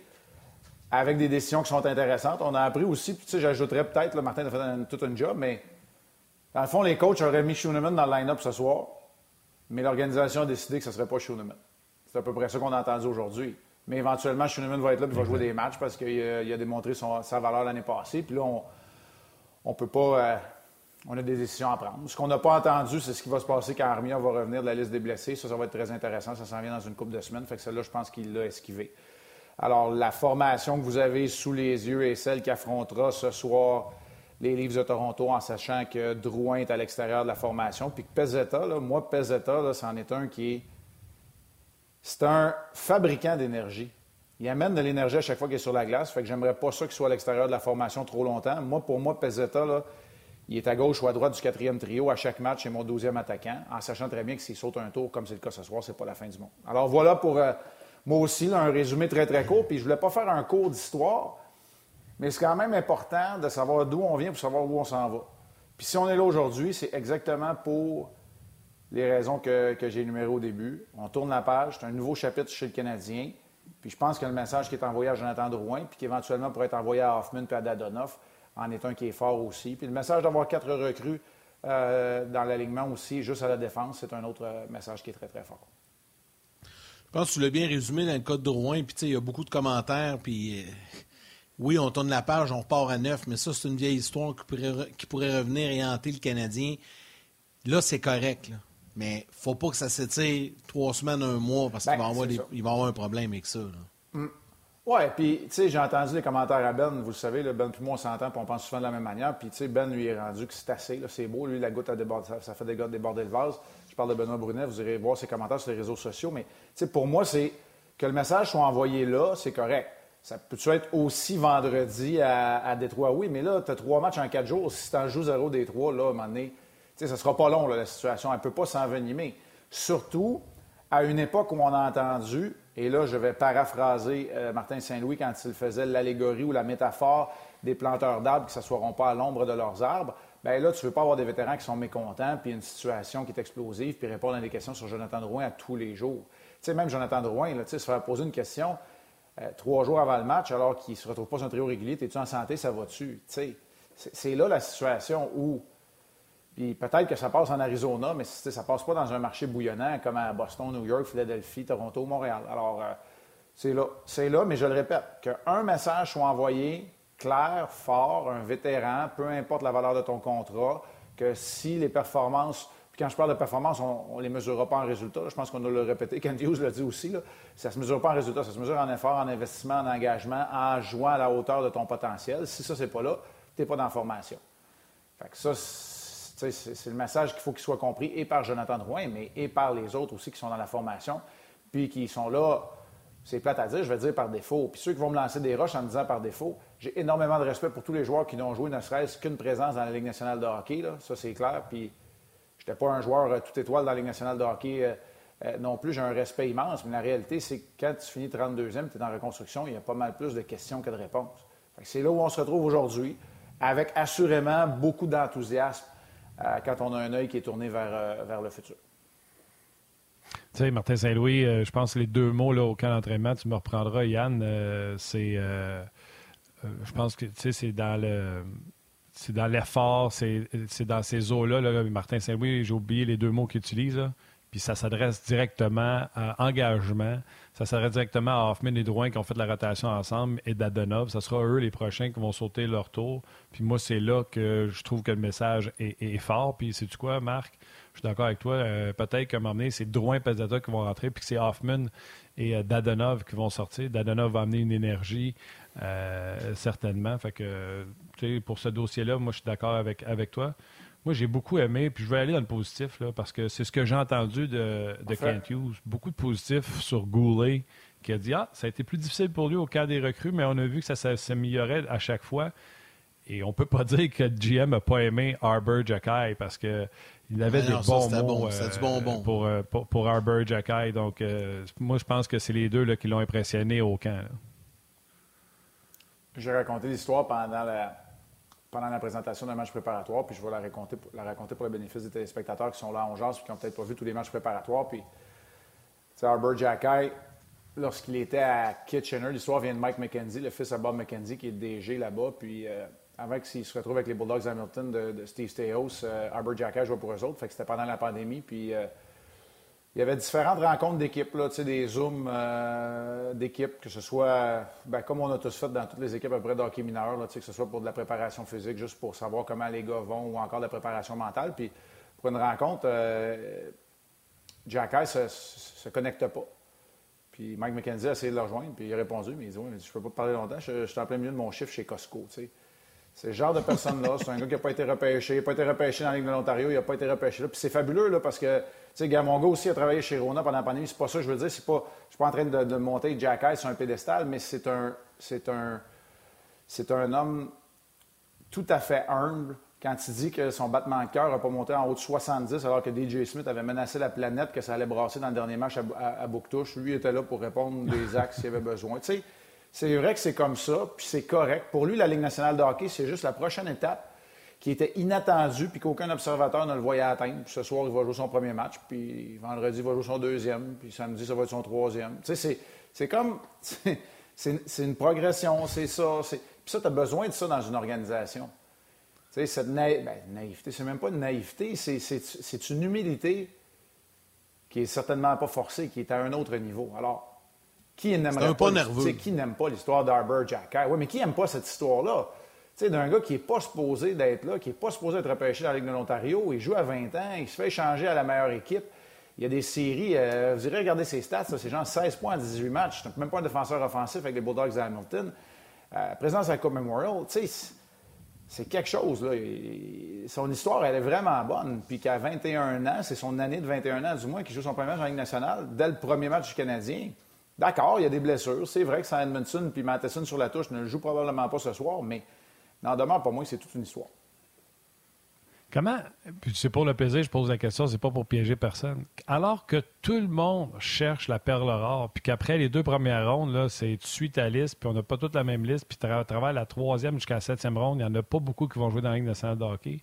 avec des décisions qui sont intéressantes. On a appris aussi, puis tu sais, j'ajouterais peut-être, Martin a fait un- tout un job, mais dans le fond, les coachs auraient mis Schooneman dans le line-up ce soir, mais l'organisation a décidé que ce ne serait pas Schooneman. C'est à peu près ça qu'on a entendu aujourd'hui. Mais éventuellement, Schooneman va être là et va jouer des matchs parce qu'il a, il a démontré son- sa valeur l'année passée. Puis là, on on peut pas. euh, on a des décisions à prendre. Ce qu'on n'a pas entendu, c'est ce qui va se passer quand Armia va revenir de la liste des blessés. Ça, ça va être très intéressant. Ça s'en vient dans une couple de semaines. Fait que celle-là, je pense qu'il l'a esquivé. Alors, la formation que vous avez sous les yeux est celle qui affrontera ce soir les Leafs de Toronto en sachant que Drouin est à l'extérieur de la formation. Puis que Pezzetta, là, moi, Pezzetta, c'en est un qui est. C'est un fabricant d'énergie. Il amène de l'énergie à chaque fois qu'il est sur la glace. Fait que j'aimerais pas ça qu'il soit à l'extérieur de la formation trop longtemps. Moi, pour moi, Pezzetta, là, il est à gauche ou à droite du quatrième trio à chaque match. C'est mon douzième attaquant, en sachant très bien que s'il saute un tour, comme c'est le cas ce soir, c'est pas la fin du monde. Alors voilà pour euh, Moi aussi, là, un résumé très, très court, puis je voulais pas faire un cours d'histoire, mais c'est quand même important de savoir d'où on vient pour savoir où on s'en va. Puis si on est là aujourd'hui, c'est exactement pour les raisons que, que j'ai énumérées au début. On tourne la page, c'est un nouveau chapitre chez le Canadien. Puis je pense que le message qui est envoyé à Jonathan Drouin, puis qui éventuellement pourrait être envoyé à Hoffman puis à Dadonoff, en est un qui est fort aussi. Puis le message d'avoir quatre recrues euh, dans l'alignement aussi, juste à la défense, c'est un autre euh, message qui est très, très fort. Je pense que tu l'as bien résumé dans le cas de Drouin, puis il y a beaucoup de commentaires, puis euh, oui, on tourne la page, on repart à neuf, mais ça, c'est une vieille histoire qui pourrait, revenir et hanter le Canadien. Là, c'est correct. Mais faut pas que ça s'étire trois semaines, un mois, parce qu'il Ben, va, y avoir des- il va avoir un problème avec ça. Mm. Oui, puis, tu sais, j'ai entendu les commentaires à Ben, vous le savez, là, Ben puis moi, on s'entend, puis on pense souvent de la même manière. Puis, tu sais, Ben lui est rendu que c'est assez, là, c'est beau. Lui, la goutte a débordé, ça, ça fait des gouttes déborder le vase. Je parle de Benoît Brunet, vous irez voir ses commentaires sur les réseaux sociaux. Mais, tu sais, pour moi, c'est que le message soit envoyé là, c'est correct. Ça peut-tu être aussi vendredi à, à Détroit? Oui, mais là, tu as trois matchs en quatre jours. Si tu en joues zéro des trois, là, à un moment donné, ça sera pas long, la situation. Elle peut pas s'envenimer. Surtout à une époque où on a entendu, et là, je vais paraphraser euh, Martin Saint-Louis quand il faisait l'allégorie ou la métaphore des planteurs d'arbres qui ne s'assoiront pas à l'ombre de leurs arbres. Bien là, tu ne veux pas avoir des vétérans qui sont mécontents, puis une situation qui est explosive, puis répondre à des questions sur Jonathan Drouin à tous les jours. Tu sais, même Jonathan Drouin, là, se faire poser une question euh, trois jours avant le match, alors qu'il ne se retrouve pas sur un trio régulier, es-tu en santé, ça va-tu? C'est là la situation où puis peut-être que ça passe en Arizona, mais ça passe pas dans un marché bouillonnant comme à Boston, New York, Philadelphie, Toronto, Montréal. Alors, euh, c'est là. Là, mais je le répète, qu'un message soit envoyé clair, fort, un vétéran, peu importe la valeur de ton contrat, que si les performances, quand je parle de performance, on ne les mesurera pas en résultats. là. Je pense qu'on a le répété, [laughs] Ken Hughes l'a dit aussi, ça ne se mesure pas en résultats, ça se mesure en effort, en investissement, en engagement, en jouant à la hauteur de ton potentiel. Si ça, c'est pas là, tu n'es pas dans la formation. Fait que ça, c'est le message qu'il faut qu'il soit compris et par Jonathan Drouin, mais et par les autres aussi qui sont dans la formation, puis qui sont là, c'est plate à dire, je vais dire par défaut. Puis ceux qui vont me lancer des roches en me disant par défaut, j'ai énormément de respect pour tous les joueurs qui n'ont joué ne serait-ce qu'une présence dans la Ligue nationale de hockey, là. ça c'est clair. Puis je n'étais pas un joueur euh, tout étoile dans la Ligue nationale de hockey euh, euh, non plus, j'ai un respect immense, mais la réalité, c'est que quand tu finis 32e, tu es en reconstruction, il y a pas mal plus de questions que de réponses. C'est là où on se retrouve aujourd'hui, avec assurément beaucoup d'enthousiasme quand on a un œil qui est tourné vers, euh, vers le futur. Tu sais, Martin Saint-Louis, euh, je pense que les deux mots là, au camp d'entraînement, tu me reprendras, Yann, euh, c'est. euh, euh, je pense que c'est dans le. C'est dans l'effort, c'est c'est dans ces eaux-là. Là, Martin Saint-Louis, j'ai oublié les deux mots qu'il utilise. Puis ça s'adresse directement à engagement. Ça s'adresse directement à Hoffman et Drouin qui ont fait la rotation ensemble et Dadonov. Ça sera eux les prochains qui vont sauter leur tour. Puis moi, c'est là que je trouve que le message est, fort. Puis sais-tu quoi, Marc? Je suis d'accord avec toi. Euh, Peut-être qu'à un moment donné, c'est Drouin et qui vont rentrer, puis que c'est Hoffman et euh, qui vont sortir. Dadonov va amener une énergie, euh, certainement. Fait que, tu pour ce dossier-là, moi, je suis d'accord avec toi. Moi, j'ai beaucoup aimé, puis je vais aller dans le positif, là, parce que c'est ce que j'ai entendu de, de. Kent Hughes. Beaucoup de positifs sur Goulet, qui a dit Ah, ça a été plus difficile pour lui au cas des recrues, mais on a vu que ça, ça s'améliorait à chaque fois. Et on peut pas [laughs] dire que GM n'a pas aimé Arbor Jacky parce que il avait Mais des ça, bons c'était mots bon, c'était du bonbon. pour, euh, pour, pour Arbor Jacky. Donc, euh, moi, je pense que c'est les deux là, qui l'ont impressionné au camp. J'ai raconté l'histoire pendant la, pendant la présentation d'un match préparatoire, puis je vais la raconter, pour- le bénéfice des téléspectateurs qui sont là en jase et qui n'ont peut-être pas vu tous les matchs préparatoires. Puis, Arbor Jacky, lorsqu'il était à Kitchener, l'histoire vient de Mike McKenzie, le fils à Bob McKenzie, qui est DG là-bas. Puis, euh, avant qu'il se retrouve avec les Bulldogs Hamilton de, de Steve Steyos, euh, Arbor Jacky jouait pour eux autres. Fait que c'était pendant la pandémie. Puis, euh, il y avait différentes rencontres d'équipes, des zooms euh, d'équipes, que ce soit, ben, comme on a tous fait dans toutes les équipes après d'hockey mineur, que ce soit pour de la préparation physique, juste pour savoir comment les gars vont, ou encore de la préparation mentale. Puis pour une rencontre, euh, Jack High se, connecte pas. Puis Mike McKenzie a essayé de le rejoindre, puis il a répondu, mais il dit, oui, je peux pas te parler longtemps, je, suis en plein milieu de mon chiffre chez Costco, tu sais. C'est le genre de personne-là. [laughs] C'est un gars qui n'a pas été repêché. Il n'a pas été repêché dans la Ligue de l'Ontario. Il n'a pas été repêché là. Puis c'est fabuleux, là, parce que, sais, gars, mon gars aussi a travaillé chez Rona pendant la pandémie. C'est pas ça que je veux dire. C'est pas, je suis pas en train de, de monter Jack High sur un pédestal, mais c'est un, c'est un, c'est un homme tout à fait humble, quand il dit que son battement de cœur n'a pas monté en haut de 70 alors que DJ Smith avait menacé la planète que ça allait brasser dans le dernier match à, à, à Bouctouche. Lui était là pour répondre des [laughs] axes s'il y avait besoin. Tu sais, c'est vrai que c'est comme ça, puis c'est correct. Pour lui, la Ligue nationale de hockey, c'est juste la prochaine étape qui était inattendue, puis qu'aucun observateur ne le voyait atteindre. Puis ce soir, il va jouer son premier match, puis vendredi, il va jouer son deuxième, puis samedi, ça va être son troisième. Tu sais, c'est comme... [laughs] C'est une progression, c'est ça. Puis ça, tu as besoin de ça dans une organisation. Tu sais, cette ben, naïveté, c'est même pas une naïveté, c'est une humilité qui est certainement pas forcée, qui est à un autre niveau. Alors, qui n'aimerait un pas, nerveux. Qui n'aime pas l'histoire d'Arbor Jack Oui, mais qui n'aime pas cette histoire-là? D'un gars qui n'est pas supposé d'être là, qui n'est pas supposé être repêché dans la Ligue de l'Ontario, il joue à 20 ans, il se fait échanger à la meilleure équipe. Il y a des séries, euh, vous irez regarder ses stats, c'est genre 16 points en 18 matchs. Donc, même pas un défenseur offensif avec les Bulldogs de Hamilton. Euh, présence à la Coupe Memorial, c'est quelque chose. Son histoire, elle est vraiment bonne. Puis qu'à 21 ans, c'est son année de 21 ans, du moins, qu'il joue son premier match en Ligue nationale, dès le premier match du Canadien. D'accord, il y a des blessures. C'est vrai que sans Edmondson puis Matheson sur la touche ne joue probablement pas ce soir, mais n'en demeure pas moins c'est toute une histoire. Comment, puis c'est pour le plaisir, je pose la question, c'est pas pour piéger personne. Alors que tout le monde cherche la perle rare, puis qu'après les deux premières rondes, là, c'est tu suis ta liste, puis on n'a pas toute la même liste, puis à travers la troisième jusqu'à la septième ronde, il n'y en a pas beaucoup qui vont jouer dans la Ligue nationale de hockey.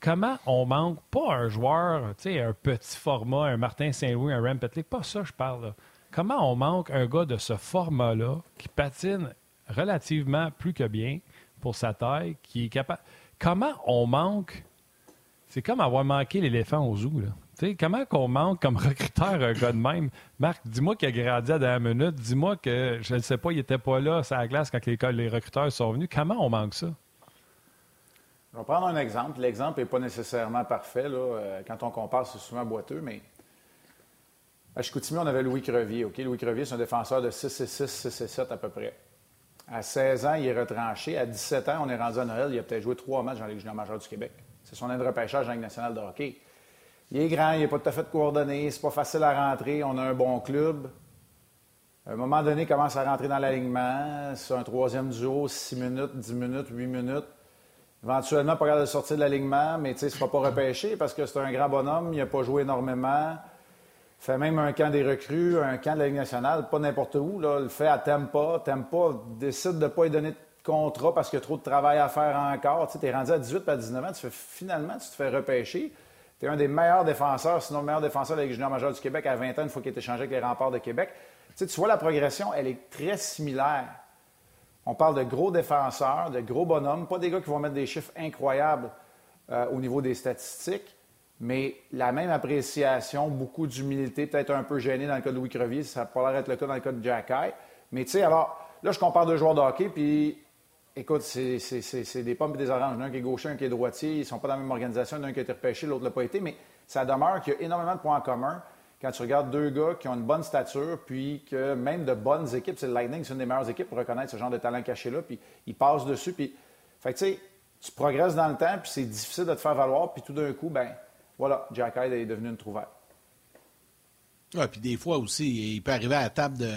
Comment on manque pas un joueur, tu sais, un petit format, un Martin Saint-Louis, un Petlick, pas ça je parle là. Comment on manque un gars de ce format-là qui patine relativement plus que bien pour sa taille, qui est capable. Comment on manque? C'est comme avoir manqué l'éléphant au zoo. Là. comment qu'on manque comme [laughs] recruteur un gars de même? Marc, dis-moi qu'il a grandi à la minute. Dis-moi que, je ne sais pas, il n'était pas là à la glace quand les, les recruteurs sont venus. Comment on manque ça? Je vais prendre un exemple. L'exemple n'est pas nécessairement parfait. Là. Euh, quand on compare, c'est souvent boiteux, mais à Chicoutimi, on avait Louis Crevier. Louis Crevier, c'est un défenseur de 6 et 6, 6 et 7 à peu près. À 16 ans, il est retranché. À 17 ans, on est rendu à Noël. Il a peut-être joué trois matchs dans la Ligue junior du Québec. C'est son année de repêchage en Ligue nationale de hockey. Il est grand, il n'est pas tout à fait coordonné, c'est pas facile à rentrer, on a un bon club. À un moment donné, il commence à rentrer dans l'alignement. C'est un troisième duo, 6 minutes, 10 minutes, 8 minutes. Éventuellement, pas capable de sortir de l'alignement, mais tu sais, c'est pas pas repêché parce que c'est un grand bonhomme, il n'a pas joué énormément. Fait même un camp des recrues, un camp de la Ligue nationale, pas n'importe où. Là. Le fait à Tampa. Tampa décide de ne pas lui donner de contrat parce qu'il y a trop de travail à faire encore. Tu es rendu à 18 à 19 ans, tu fais, finalement, tu te fais repêcher. Tu es un des meilleurs défenseurs, sinon le meilleur défenseur de la Ligue junior du Québec à 20 ans, une fois qu'il est échangé avec les remparts de Québec. Tu, tu vois, la progression, elle est très similaire. On parle de gros défenseurs, de gros bonhommes, pas des gars qui vont mettre des chiffres incroyables euh, au niveau des statistiques, mais la même appréciation, beaucoup d'humilité, peut-être un peu gêné dans le cas de Louis Crevier, ça pourrait être le cas dans le cas de Jack Mais tu sais, alors, là, je compare deux joueurs de hockey, puis Écoute, c'est des pommes et des oranges. Un qui est gaucher, un qui est droitier. Ils ne sont pas dans la même organisation. Un qui a été repêché, l'autre ne l'a pas été. Mais ça demeure qu'il y a énormément de points en commun quand tu regardes deux gars qui ont une bonne stature, puis que même de bonnes équipes, c'est le Lightning, c'est une des meilleures équipes pour reconnaître ce genre de talent caché-là, puis ils passent dessus. Puis, fait tu sais, tu progresses dans le temps, puis c'est difficile de te faire valoir, puis tout d'un coup, ben voilà, Jack Hyde est devenu une trouvaille. Oui, puis des fois aussi, il peut arriver à la table de.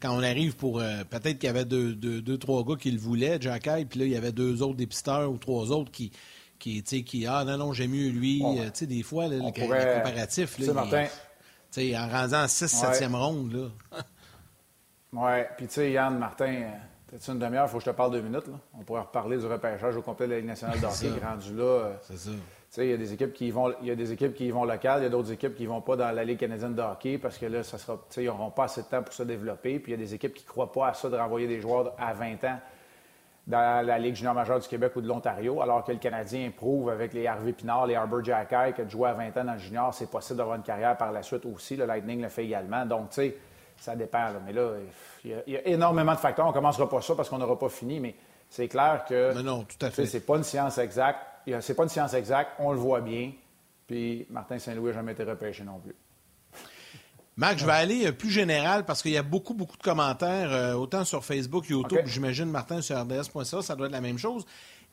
Quand on arrive pour. Euh, peut-être qu'il y avait deux, deux, trois gars qui le voulaient, Jack puis là, il y avait deux autres dépisteurs ou trois autres qui. qui, qui ah non, non, j'aime mieux lui. Euh, tu sais, des fois, le, comparatif. Là, Martin. Tu sais, en rendant 6 ouais. 7e ronde, là. [laughs] oui, puis tu sais, Yann, Martin, euh, t'as-tu une demi-heure, il faut que je te parle deux minutes, là. On pourrait reparler du repêchage au complet de la Ligue nationale d'hockey, [laughs] rendu là. C'est ça. Il y a des équipes qui vont, il y a des équipes qui y vont locales, il y a d'autres équipes qui ne vont pas dans la Ligue canadienne de hockey parce que là, ça sera, ils n'auront pas assez de temps pour se développer. Puis il y a des équipes qui ne croient pas à ça de renvoyer des joueurs à 20 ans dans la Ligue junior majeure du Québec ou de l'Ontario, alors que le Canadien prouve avec les Harvey Pinard, les Arbor Jacky, que de jouer à 20 ans dans le junior, c'est possible d'avoir une carrière par la suite aussi. Le Lightning le fait également. Donc, tu sais, ça dépend. Mais là, il y, a, énormément de facteurs. On ne commencera pas ça parce qu'on n'aura pas fini, mais c'est clair que. Mais non, tout à fait. C'est pas une science exacte c'est pas une science exacte, on le voit bien. Puis Martin Saint-Louis n'a jamais été repêché non plus. Marc, je vais aller euh, plus général parce qu'il y a beaucoup, beaucoup de commentaires, euh, autant sur Facebook, YouTube, j'imagine, Martin, sur RDS.ca, ça doit être la même chose.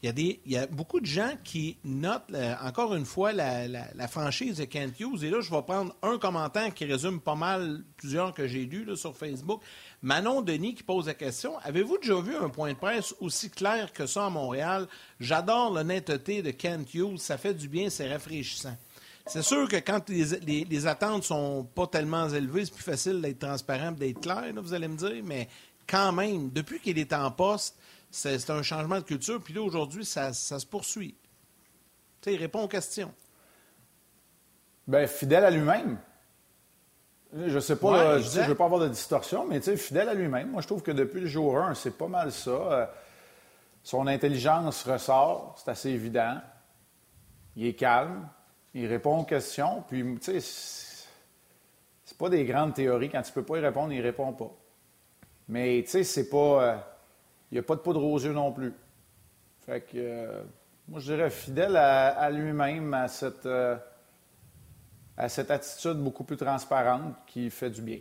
Il y, a beaucoup de gens qui notent, euh, encore une fois, la, franchise de Kent Hughes. Et là, je vais prendre un commentaire qui résume pas mal plusieurs que j'ai lus sur Facebook. Manon Denis qui pose la question Avez-vous déjà vu un point de presse aussi clair que ça à Montréal? J'adore l'honnêteté de Kent Hughes. Ça fait du bien, c'est rafraîchissant. C'est sûr que quand les, les, les, attentes sont pas tellement élevées, c'est plus facile d'être transparent d'être clair, vous allez me dire, mais quand même, depuis qu'il est en poste, c'est un changement de culture. Puis là, aujourd'hui, ça, se poursuit. Tu sais, il répond aux questions. Bien, fidèle à lui-même. Je sais pas, je ne veux pas avoir de distorsion, mais tu sais, fidèle à lui-même. Moi, je trouve que depuis le jour 1, c'est pas mal ça. Euh, son intelligence ressort, c'est assez évident. Il est calme, il répond aux questions, puis tu sais, c'est pas des grandes théories. Quand tu peux pas y répondre, il répond pas. Mais tu sais, c'est pas. Euh, il n'y a pas de poudre aux yeux non plus. Fait que, euh, moi, je dirais fidèle à, lui-même, à cette, euh, à cette attitude beaucoup plus transparente qui fait du bien.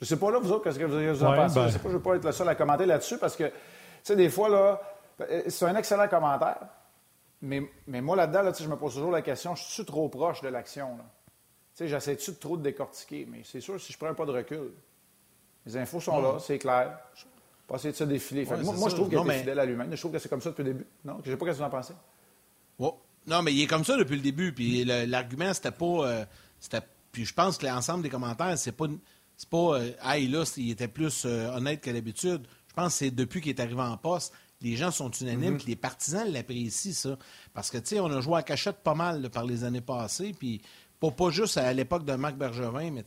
Je ne sais pas, là, vous autres, qu'est-ce que vous, en pensez? Ben. Je sais pas, je ne veux pas être le seul à commenter là-dessus parce que, tu sais, des fois, là, c'est un excellent commentaire. Mais, mais moi, là-dedans, là, je me pose toujours la question, je suis trop proche de l'action? Tu sais, j'essaie-tu de trop de décortiquer? Mais c'est sûr, si je prends pas de recul, les infos sont là, c'est clair. Pas essayer de se défiler. moi, je trouve qu'il est fidèle à lui-même. Je trouve que c'est comme ça depuis le début. Non? Je ne sais pas ce que vous en pensez. Non, mais il est comme ça depuis le début. Puis l'argument, c'était pas. Euh, puis je pense que l'ensemble des commentaires, c'est pas. C'est pas. Euh, hey, là, il était plus euh, honnête que d'habitude. Je pense que c'est depuis qu'il est arrivé en poste. Les gens sont unanimes, mm-hmm. les partisans l'apprécient, ça. Parce que, tu sais, on a joué à cachette pas mal par les années passées, puis pas, juste à l'époque de Marc Bergevin, mais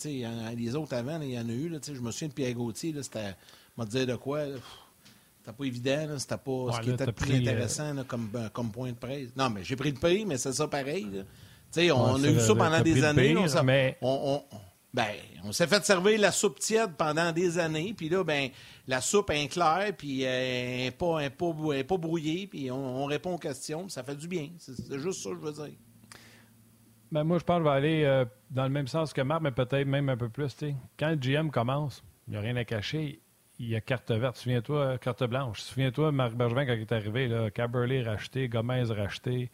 les autres avant, il y en a eu. je me souviens de Pierre Gauthier, c'était, m'a dit de quoi. C'était pas évident, c'était pas ce qui était le plus euh, intéressant comme, euh, comme point de presse. Non, mais j'ai pris le prix, mais c'est ça pareil. on a eu ça pendant des années. on, ben, on s'est fait servir la soupe tiède pendant des années, puis là, ben, la soupe est claire, puis elle n'est pas, pas, pas, brouillée, puis on, répond aux questions, ça fait du bien. C'est juste ça que je veux dire. Ben, moi, je pense que aller euh, dans le même sens que Marc, mais peut-être même un peu plus. Quand le GM commence, il n'y a rien à cacher. Il y a carte verte. Souviens-toi, euh, carte blanche. Souviens-toi, Marc Bergevin, quand il est arrivé, là, racheté, Gomez racheté.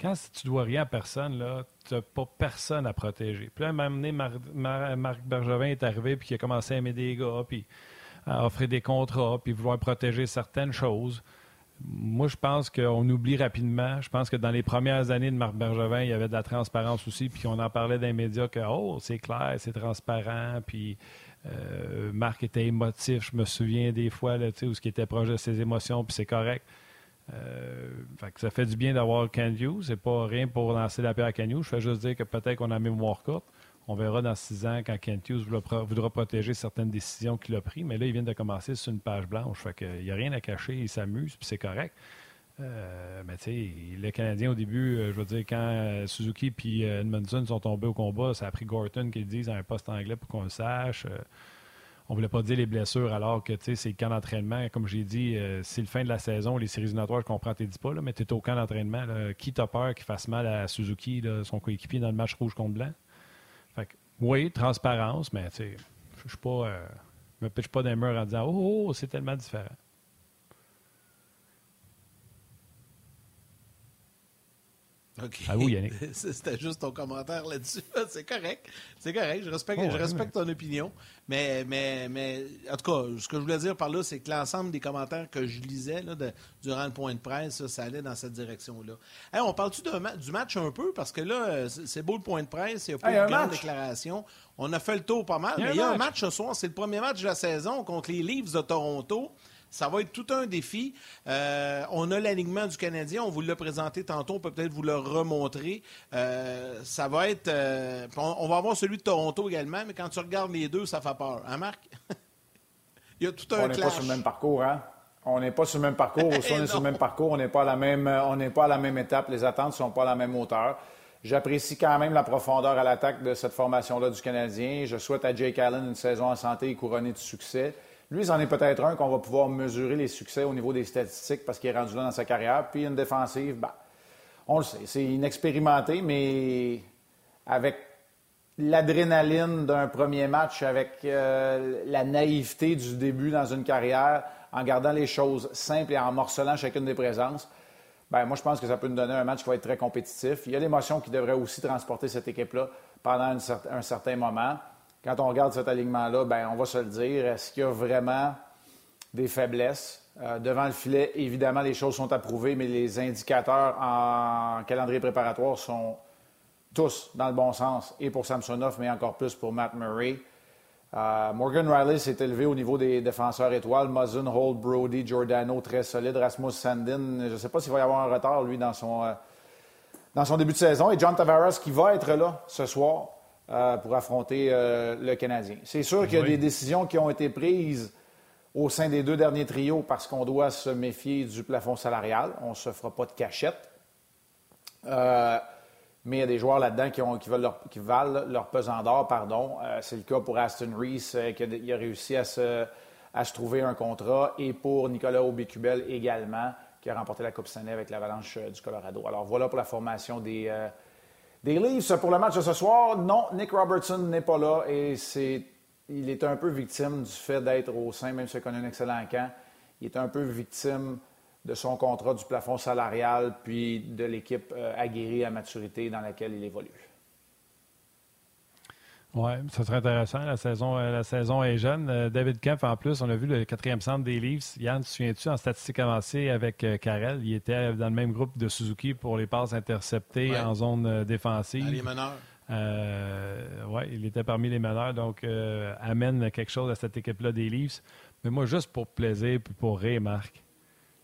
Quand tu dois rien à personne, tu n'as pas personne à protéger. Puis là, à Marc Bergevin est arrivé, puis il a commencé à aimer des gars, puis à offrir des contrats, puis vouloir protéger certaines choses. Moi, je pense qu'on oublie rapidement. Je pense que dans les premières années de Marc Bergevin, il y avait de la transparence aussi, puis on en parlait dans les médias que, oh, c'est clair, c'est transparent, puis euh, Marc était émotif. Je me souviens des fois, là, où ce qui était proche de ses émotions, puis c'est correct. Euh, ça fait du bien d'avoir Ken Hughes. C'est pas rien pour lancer la pierre à Ken Je fais juste dire que peut-être qu'on a mémoire courte. On verra dans six ans quand Kent Hughes voudra, protéger certaines décisions qu'il a prises. Mais là, il vient de commencer sur une page blanche. Fait qu'il n'y a rien à cacher. Il s'amuse, puis c'est correct. Euh, mais tu sais, les Canadiens, au début, euh, je veux dire, quand euh, Suzuki et Edmondson sont tombés au combat, ça a pris Gorton qui le dise dans un poste anglais pour qu'on le sache. on voulait pas dire les blessures alors que c'est le camp d'entraînement. Comme j'ai dit, c'est le fin de la saison, les séries éliminatoires, je comprends, tu dis pas, là, mais tu es au camp d'entraînement. Qui t'a peur qu'il fasse mal à Suzuki, son coéquipier, dans le match rouge contre blanc? Oui, transparence, mais tu sais, je pas. Euh, me pitche pas d'un mur en disant Oh, oh c'est tellement différent. OK. Ah Yannick. [laughs] C'était juste ton commentaire là-dessus. [laughs] C'est correct. C'est correct. Je respecte, je respecte ton opinion. Mais, mais, mais, en tout cas, ce que je voulais dire par là, c'est que l'ensemble des commentaires que je lisais là, durant le point de presse, ça, allait dans cette direction-là. on parle-tu du match un peu? Parce que là, c'est beau le point de presse, il n'y a pas de grande déclaration. On a fait le tour pas mal, mais il y a un match ce soir. C'est le premier match de la saison contre les Leafs de Toronto. Ça va être tout un défi. Euh, on a l'alignement du Canadien. On vous l'a présenté tantôt. On peut peut-être vous le remontrer. Euh, ça va être. Euh, on, va avoir celui de Toronto également, mais quand tu regardes les deux, ça fait peur. Hein, Marc? [laughs] Il y a tout un On n'est pas sur le même parcours, hein? On n'est pas sur le même parcours. [laughs] On est sur le même parcours, on n'est pas, à la même, on n'est pas à la même étape. Les attentes ne sont pas à la même hauteur. J'apprécie quand même la profondeur à l'attaque de cette formation-là du Canadien. Je souhaite à Jake Allen une saison en santé et couronnée de succès. Lui, c'en est peut-être un qu'on va pouvoir mesurer les succès au niveau des statistiques parce qu'il est rendu là dans sa carrière. Puis une défensive, ben, on le sait, c'est inexpérimenté, mais avec l'adrénaline d'un premier match, avec euh, la naïveté du début dans une carrière, en gardant les choses simples et en morcelant chacune des présences, ben moi, je pense que ça peut nous donner un match qui va être très compétitif. Il y a l'émotion qui devrait aussi transporter cette équipe-là pendant un certain moment. Quand on regarde cet alignement-là, ben on va se le dire, est-ce qu'il y a vraiment des faiblesses? Euh, devant le filet, évidemment, les choses sont approuvées, mais les indicateurs en calendrier préparatoire sont tous dans le bon sens, et pour Samsonov, mais encore plus pour Matt Murray. Euh, Morgan Riley s'est élevé au niveau des défenseurs étoiles. Muzzin, Holt, Brody, Giordano, très solide. Rasmus Sandin, je ne sais pas s'il va y avoir un retard, lui, dans son, euh, dans son début de saison. Et John Tavares qui va être là ce soir pour affronter le Canadien. C'est sûr qu'il y a des décisions qui ont été prises au sein des deux derniers trios parce qu'on doit se méfier du plafond salarial. On ne se fera pas de cachette. Euh, mais il y a des joueurs là-dedans qui, qui, qui, valent leur pesant d'or. Pardon. Euh, c'est le cas pour Aston Reese, euh, qui a, réussi à se, à se, trouver un contrat, et pour Nicolas Aubécubel également, qui a remporté la Coupe Stanley avec l'Avalanche du Colorado. Alors voilà pour la formation des, des. Pour le match de ce soir, non, Nick Robertson n'est pas là et il est un peu victime du fait d'être au sein, même s'il connaît un excellent camp. Il est un peu victime de son contrat, du plafond salarial, puis de l'équipe euh, aguerrie à maturité dans laquelle il évolue. Oui, ça serait intéressant. La saison, euh, la saison est jeune. Euh, David Kempf, en plus, on a vu le quatrième centre des Leafs. Yann, te souviens-tu, en statistique avancée avec Karel, il était dans le même groupe de Suzuki pour les passes interceptées en zone défensive. les meneurs. Euh, oui, il était parmi les meneurs, donc euh, amène quelque chose à cette équipe-là des Leafs. Mais moi, juste pour plaisir puis pour rire, Marc,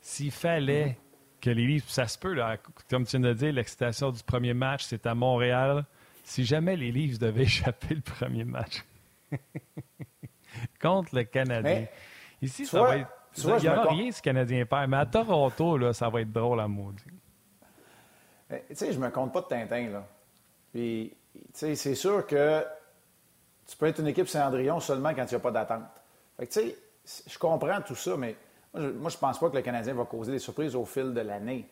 s'il fallait que les Leafs, ça se peut, comme tu viens de dire, l'excitation du premier match, c'est à Montréal. Si jamais les Leafs devaient [laughs] échapper le premier match [laughs] contre le Canadien, ici, ça va être. il n'y aura rien si Canadien perd, mais à Toronto, là, ça va être drôle à maudit. Tu sais, je me compte pas de Tintin, là. Puis c'est sûr que tu peux être une équipe Cendrillon seulement quand il n'y a pas d'attente. je comprends tout ça, mais moi, je ne pense pas que le Canadien va causer des surprises au fil de l'année.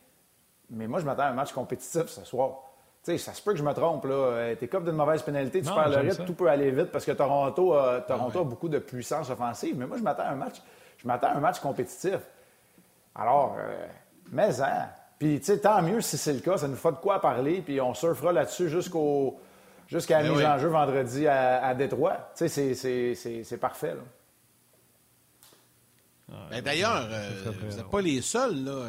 Mais moi, je m'attends à un match compétitif ce soir. Ça se peut que je me trompe. là. Euh, t'es comme d'une mauvaise pénalité, tu perds le rythme, tout peut aller vite parce que Toronto, a, Toronto a beaucoup de puissance offensive. Mais moi, je m'attends à un match. Je m'attends à un match compétitif. Alors, euh, mais hein. Puis, tu sais, tant mieux si c'est le cas, ça nous fait de quoi parler, puis on surfera là-dessus jusqu'au jusqu'à la ben mise en jeu vendredi à, à Détroit. Tu sais, c'est parfait. Ben, d'ailleurs, euh, vous n'êtes pas les seuls. Là.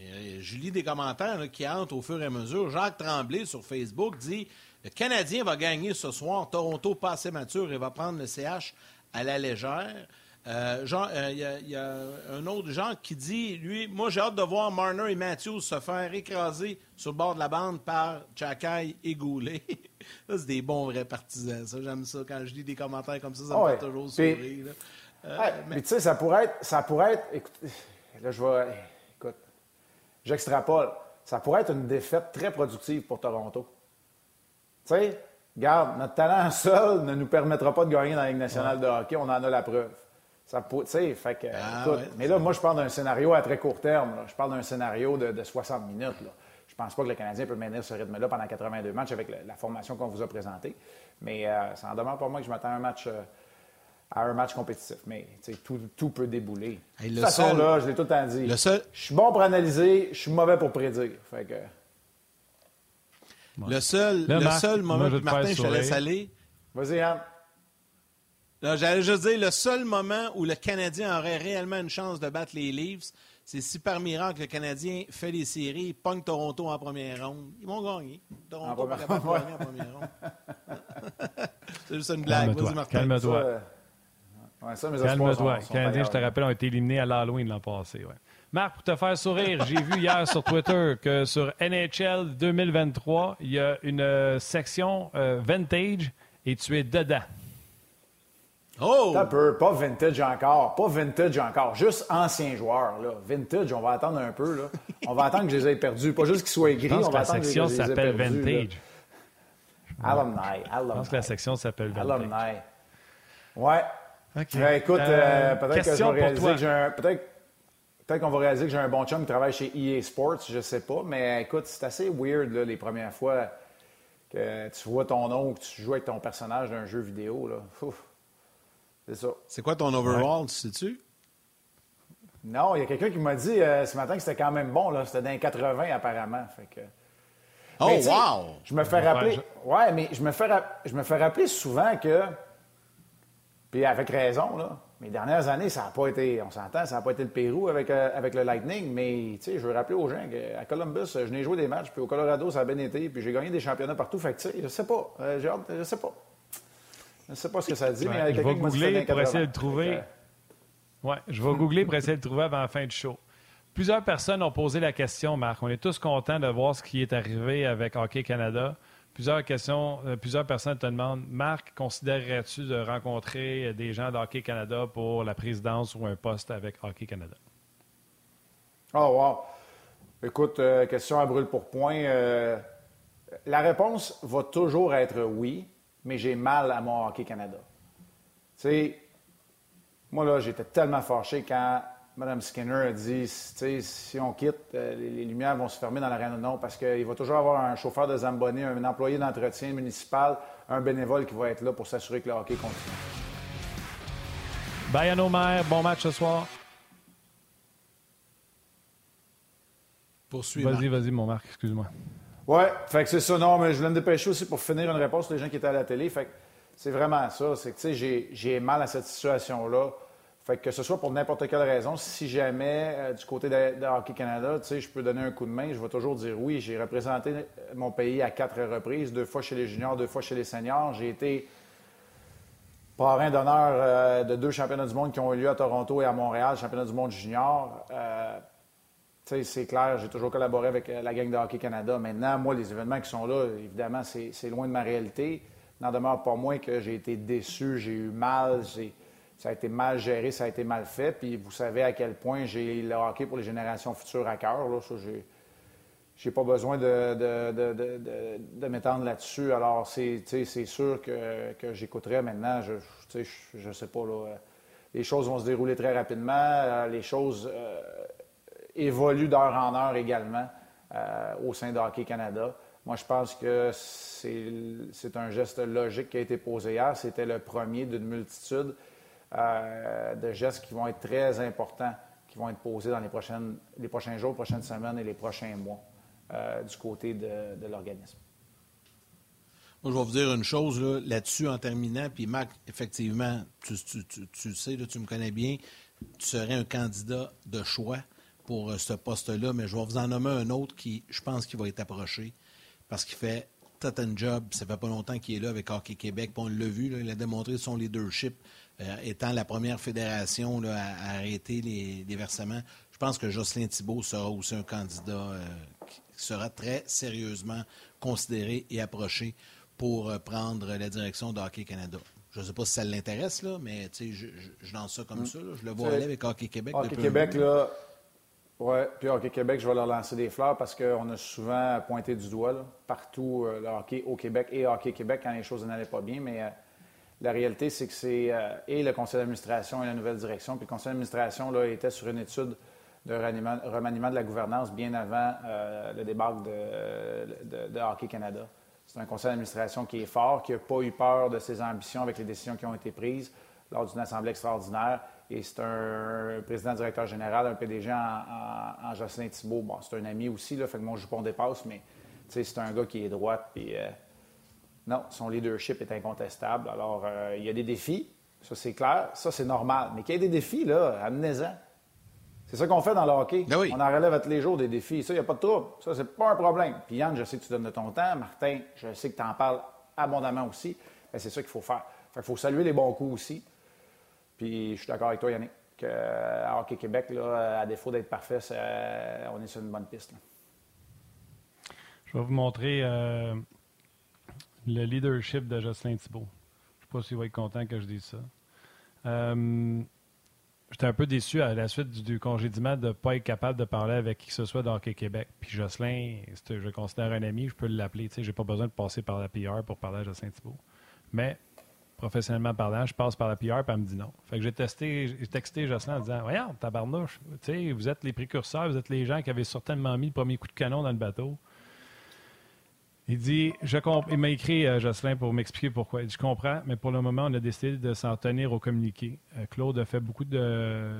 Euh, je lis des commentaires qui entrent au fur et à mesure. Jacques Tremblay sur Facebook dit Le Canadien va gagner ce soir. Toronto pas assez mature et va prendre le CH à la légère. Euh, euh, il y, a un autre genre qui dit, lui, moi j'ai hâte de voir Marner et Matthews se faire écraser sur le bord de la bande par Chakai et Goulet. [laughs] ça, c'est des bons vrais partisans. Ça, j'aime ça. Quand je lis des commentaires comme ça, ça me fait toujours sourire. Euh, mais, tu sais, ça pourrait être. Ça pourrait être écoute, là, je vais. J'extrapole. Ça pourrait être une défaite très productive pour Toronto. Tu sais, regarde, notre talent [laughs] seul ne nous permettra pas de gagner dans la Ligue nationale de hockey. On en a la preuve. Ça fait que, ah, mais là, moi, je parle d'un scénario à très court terme. Je parle d'un scénario de, 60 minutes. Là. Je pense pas que le Canadien peut maintenir ce rythme-là pendant 82 matchs avec la, formation qu'on vous a présentée. Mais euh, ça en demande pour moi que je m'attends à un match, euh, à un match compétitif. Mais tout, tout, peut débouler. de toute façon, là, je l'ai tout le temps dit. Je suis bon pour analyser, je suis mauvais pour prédire. Fait que... Le seul, le seul moment, où Martin, je te laisse aller. Vas-y, Anne. J'allais juste dire, le seul moment où le Canadien aurait réellement une chance de battre les Leafs, c'est si par miracle le Canadien fait les séries, pogne Toronto en première ronde. Ils vont gagner. Toronto en première ronde. [laughs] c'est juste une blague. Calme-toi. Calme-toi. Calme-toi. Les Canadiens, je te rappelle, ont été éliminés à l'Halloween l'an passé. Ouais. Marc, pour te faire sourire, j'ai vu hier sur Twitter que sur NHL 2023, il y a une euh, section euh, vintage et tu es dedans. Oh! Un peu, pas vintage encore, pas vintage encore, juste ancien joueur. Là. Vintage, on va attendre un peu. Là. On va attendre que je les ai perdus. Pas juste qu'ils soient gris, on va attendre que je les ai s'appelle Vintage. Alumni, alumni. Je pense que la section s'appelle Vintage. Alumni. Ouais. Okay. écoute, euh, euh, peut-être que je vais réaliser que j'ai un... Peut-être Peut-être qu'on va réaliser que j'ai un bon chum qui travaille chez EA Sports, je sais pas. Mais écoute, c'est assez weird là, les premières fois que tu vois ton nom ou que tu joues avec ton personnage d'un jeu vidéo. Là. Ouf. C'est ça. C'est quoi ton overall, sais-tu? Non, il y a quelqu'un qui m'a dit euh, ce matin que c'était quand même bon. là. C'était dans les 80 apparemment. Fait que... Oh, Mais, tu wow! Je me fais Ouais, rappeler. je- Ouais, mais je me fais, je me fais rappeler souvent que. Puis avec raison, là. Mes dernières années, ça n'a pas été. On s'entend, ça n'a pas été le Pérou avec, euh, avec le Lightning. Mais, tu sais, je veux rappeler aux gens qu'à Columbus, je n'ai joué des matchs. Puis au Colorado, ça a bien été. Puis j'ai gagné des championnats partout. Fait que, je sais pas. Euh, j'ai hâte, je sais pas. Je sais pas ce que ça dit, mais Ouais, je quelqu'un vais qui m'a dit pour essayer de le 80. trouver. Ouais, je vais googler pour essayer de le trouver avant la fin du show. Plusieurs personnes ont posé la question, Marc. On est tous contents de voir ce qui est arrivé avec Hockey Canada. Plusieurs questions, euh, plusieurs personnes te demandent, Marc, considérerais-tu de rencontrer des gens de Hockey Canada pour la présidence ou un poste avec Hockey Canada? Oh, wow. Écoute, euh, question à brûle pour point. euh, la réponse va toujours être oui, mais j'ai mal à mon Hockey Canada. Tu sais, moi, là, j'étais tellement fâché quand Mme Skinner a dit, si on quitte, euh, les, les lumières vont se fermer dans l'arène. Non, parce qu'il va toujours avoir un chauffeur de Zamboni, un employé d'entretien municipal, un bénévole qui va être là pour s'assurer que le hockey continue. Bye à nos mères. Bon match ce soir. Poursuis, Vas-y, vas-y, mon Marc. Excuse-moi. Ouais, fait que c'est ça. Non, mais je voulais me dépêcher aussi pour finir une réponse pour les gens qui étaient à la télé. Fait que c'est vraiment ça. C'est que, tu sais, j'ai- j'ai mal à cette situation-là. Fait que, ce soit pour n'importe quelle raison, si jamais, euh, du côté de, Hockey Canada, je peux donner un coup de main, je vais toujours dire oui. J'ai représenté mon pays à quatre reprises, deux fois chez les juniors, deux fois chez les seniors. J'ai été parrain d'honneur euh, de deux championnats du monde qui ont eu lieu à Toronto et à Montréal, championnat du monde junior. Euh, c'est clair, j'ai toujours collaboré avec euh, la gang de Hockey Canada. Maintenant, moi, les événements qui sont là, évidemment, c'est loin de ma réalité. N'en demeure pas moins que j'ai été déçu, j'ai eu mal, j'ai- ça a été mal géré, ça a été mal fait. Puis vous savez à quel point j'ai le hockey pour les générations futures à cœur. Là. Ça, j'ai pas besoin de, m'étendre là-dessus. Alors, c'est sûr que, j'écouterai maintenant. Je, je, sais pas, euh, Les choses vont se dérouler très rapidement. euh, Les choses euh, évoluent d'heure en heure également au sein de Hockey Canada. Moi, je pense que c'est un geste logique qui a été posé hier. C'était le premier d'une multitude euh, de gestes qui vont être très importants, qui vont être posés dans les, prochaines, les prochains jours, prochaines semaines et les prochains mois euh, du côté de, l'organisme. Moi, je vais vous dire une chose là, là-dessus en terminant. Puis, Marc, effectivement, tu, le sais, tu me connais bien, tu serais un candidat de choix pour euh, ce poste-là, mais je vais vous en nommer un autre qui, je pense, qu'il va être approché parce qu'il fait un job. Ça fait pas longtemps qu'il est là avec Hockey Québec. Puis on l'a vu, il a démontré son leadership euh, étant la première fédération là, à, à arrêter les, les versements. Je pense que Jocelyn Thibault sera aussi un candidat euh, qui sera très sérieusement considéré et approché pour euh, prendre la direction de Hockey Canada. Je ne sais pas si ça l'intéresse, là, mais je, je- lance ça comme Mm. ça. là. Je le vois aller avec Hockey Québec. Hockey Québec, là. Oui, puis Hockey Québec, je vais leur lancer des fleurs parce qu'on a souvent pointé du doigt là, partout euh, le hockey au Québec et Hockey Québec quand les choses n'allaient pas bien. Mais euh, la réalité, c'est que c'est euh, et le conseil d'administration et la nouvelle direction. Puis le conseil d'administration là, était sur une étude de remaniement, de la gouvernance bien avant euh, le débarque de, de- Hockey Canada. C'est un conseil d'administration qui est fort, qui n'a pas eu peur de ses ambitions avec les décisions qui ont été prises lors d'une assemblée extraordinaire. Et c'est un président-directeur général, un PDG en, Jocelyn Thibault. Bon, c'est un ami aussi, là, fait que mon jupon dépasse, mais c'est un gars qui est droit. Puis euh, non, son leadership est incontestable. Alors, euh, il y a des défis, ça c'est clair, ça c'est normal. Mais qu'il y ait des défis, là, amenez-en. C'est ça qu'on fait dans le hockey. On en relève à tous les jours des défis. Ça, il n'y a pas de trouble. Ça, c'est pas un problème. Puis Yann, je sais que tu donnes de ton temps. Martin, je sais que tu en parles abondamment aussi. Ben, c'est ça qu'il faut faire. Fait qu'il faut saluer les bons coups aussi. Puis je suis d'accord avec toi, Yannick, que euh, à Hockey Québec, là, à défaut d'être parfait, on est sur une bonne piste. là. Je vais vous montrer euh, le leadership de Jocelyn Thibault. Je ne sais pas s'il va être content que je dise ça. Euh, J'étais un peu déçu à la suite du, du congédiement de ne pas être capable de parler avec qui que ce soit dans Québec. Puis Jocelyn, je considère un ami, je peux l'appeler. Je n'ai pas besoin de passer par la PR pour parler à Jocelyn Thibault. Mais professionnellement parlant, je passe par la PR, puis elle me dit non. Fait que j'ai testé, j'ai texté Jocelyn en disant Voyons, tabarnouche, vous êtes les précurseurs, vous êtes les gens qui avaient certainement mis le premier coup de canon dans le bateau. Il dit, je il m'a écrit, euh, Jocelyn, pour m'expliquer pourquoi. Il dit, je comprends, mais pour le moment, on a décidé de s'en tenir au communiqué. Euh, Claude a fait beaucoup de,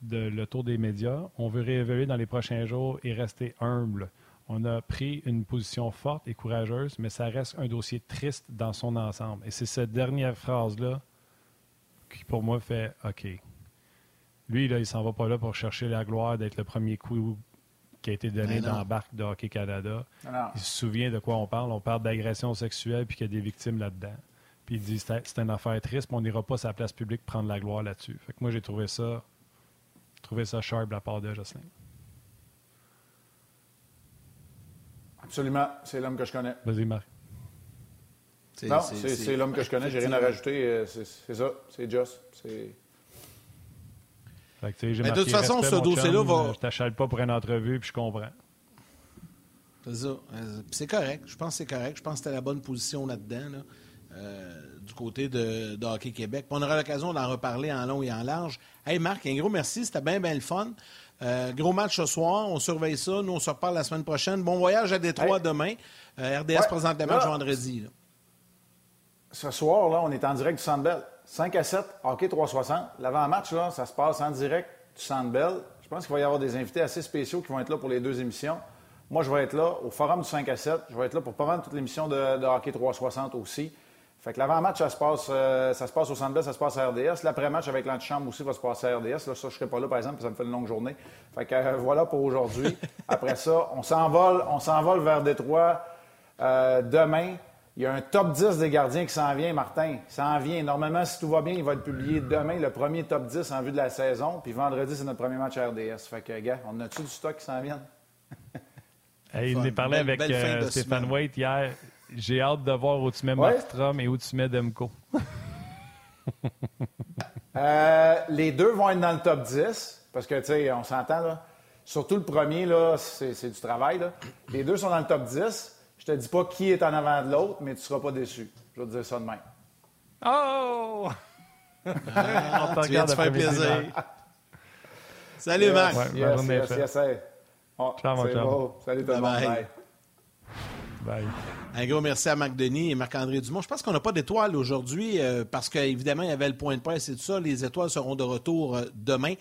de le tour des médias. On veut réévaluer dans les prochains jours et rester humble. On a pris une position forte et courageuse, mais ça reste un dossier triste dans son ensemble. Et c'est cette dernière phrase-là qui, pour moi, fait OK. Lui, là, il s'en va pas là pour chercher la gloire d'être le premier coup qui a été donné dans la barque de Hockey Canada. Il se souvient de quoi on parle. On parle d'agression sexuelle puis qu'il y a des victimes là-dedans. Puis il dit c'est c'est une affaire triste, mais on n'ira pas sur la place publique prendre la gloire là-dessus. Fait que moi, j'ai trouvé ça, trouvé ça sharp de la part de Jocelyn. Absolument. C'est l'homme que je connais. Vas-y, Marc. Non, c'est l'homme que je connais. J'ai rien à rajouter. euh, C'est c'est ça. C'est Joss. C'est. Fait que, Mais de toute façon, ce dossier-là va- euh, Je t'achale pas pour une entrevue, puis je comprends. C'est ça. Euh, C'est correct. Je pense que c'est correct. Je pense que c'était la bonne position là-dedans, là, euh, du côté de, de Hockey Québec. Puis on aura l'occasion d'en reparler en long et en large. Hey Marc, un gros merci. C'était bien, bien le fun. Euh, gros match ce soir. On surveille ça. Nous, on se reparle la semaine prochaine. Bon voyage à Détroit Hey. demain. Euh, RDS Ouais, présente le là- match vendredi. là. Ce soir, là, on est en direct du Centre Bell. 5 à 7, hockey 360. L'avant-match, ça se passe en direct du Centre Bell. Je pense qu'il va y avoir des invités assez spéciaux qui vont être là pour les deux émissions. Moi, je vais être là au Forum du 5 à 7. Je vais être là pour pas mal toute l'émission de, de hockey 360 aussi. Fait l'avant-match, ça se passe, euh, ça se passe au Centre Bell, ça se passe à RDS. L'après-match avec l'antichambre aussi va se passer à RDS. Là, ça, je serai pas là, par exemple, parce que ça me fait une longue journée. Fait euh, [laughs] voilà pour aujourd'hui. Après ça, on s'envole, on s'envole vers Détroit euh, demain. Il y a un top 10 des gardiens qui s'en vient, Martin. Il s'en vient. Normalement, si tout va bien, il va être publié demain, le premier top 10 en vue de la saison. Puis vendredi, c'est notre premier match à RDS. Fait que, gars, on a-tu du stock qui s'en vient? [laughs] Hey, il nous parlé avec euh, de Stéphane. Waite hier. J'ai hâte de voir où tu mets Ouais. Markstrom et où tu mets Demko. [laughs] Euh, les deux vont être dans le top 10, parce que, tu sais, on s'entend, là. Surtout le premier, là, c'est c'est du travail, là. Les deux sont dans le top 10. Je te dis pas qui est en avant de l'autre, mais tu seras pas déçu. Je vais te dire ça de même. Oh! Ah, [laughs] On te tu viens de faire plaisir. Salut, Yes, Marc. Ouais, Yes, yes, yes, hey. Oh, Ciao, beau. Salut tout le monde. Bye. Un gros merci à Marc Denis et Marc-André Dumont. Je pense qu'on n'a pas d'étoiles aujourd'hui euh, parce qu'évidemment, il y avait le point de presse et tout ça. Les étoiles seront de retour euh, demain,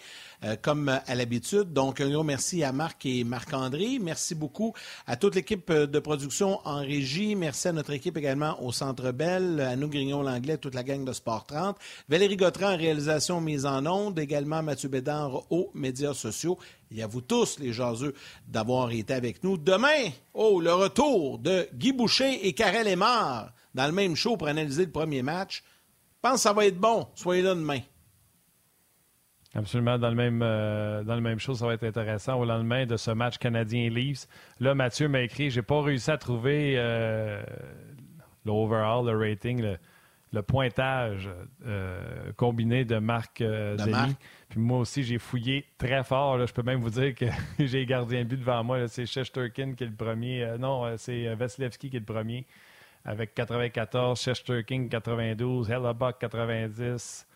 euh, comme euh, à l'habitude. Donc, un gros merci à Marc et Marc-André. Merci beaucoup à toute l'équipe euh, de production en régie. Merci à notre équipe également au Centre Bell, à nous Grignon-Langlais, toute la gang de Sport 30. Valérie Gautran en réalisation mise en onde. Également Mathieu Bédard aux médias sociaux. Et à vous tous, les jaseux, d'avoir été avec nous. Demain, oh, le retour de Guy Boucher et Karel Aymar dans le même show pour analyser le premier match. Je pense que ça va être bon. Soyez là demain. Absolument, dans le même euh, dans le même show, ça va être intéressant au lendemain de ce match canadien Leafs. Là, Mathieu m'a écrit, j'ai pas réussi à trouver euh, l'overall, le rating, le, le pointage euh, combiné de Marc euh, De Denis. Marc. Puis moi aussi, j'ai fouillé très fort. là. Je peux même vous dire que [laughs] j'ai gardé un but devant moi. C'est Shesterkin qui est le premier. Euh, non, c'est Vasilevski qui est le premier avec 94, Shesterkin 92, Hellebuck 90.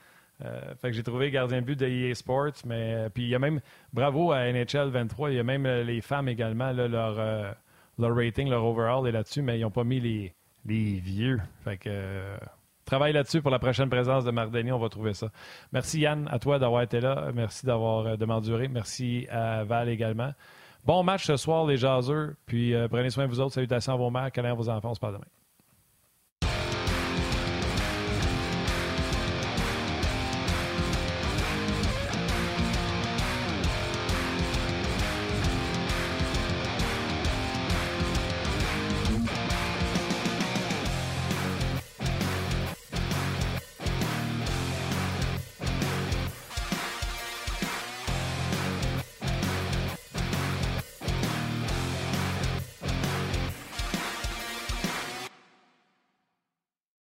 Euh, fait que j'ai trouvé gardien de but de EA Sports, mais euh, puis il y a même bravo à NHL 23, il y a même euh, les femmes également leur leur rating, leur overall est là-dessus, mais ils n'ont pas mis les, les vieux. Fait que travaille là-dessus pour la prochaine présence de Mardini, on va trouver ça. Merci Yann à toi d'avoir été là, merci d'avoir de m'endurer, merci à Val également. Bon match ce soir les jaseux, puis prenez soin de vous autres, salutations à vos mères, câlins à vos enfants, on se parle demain.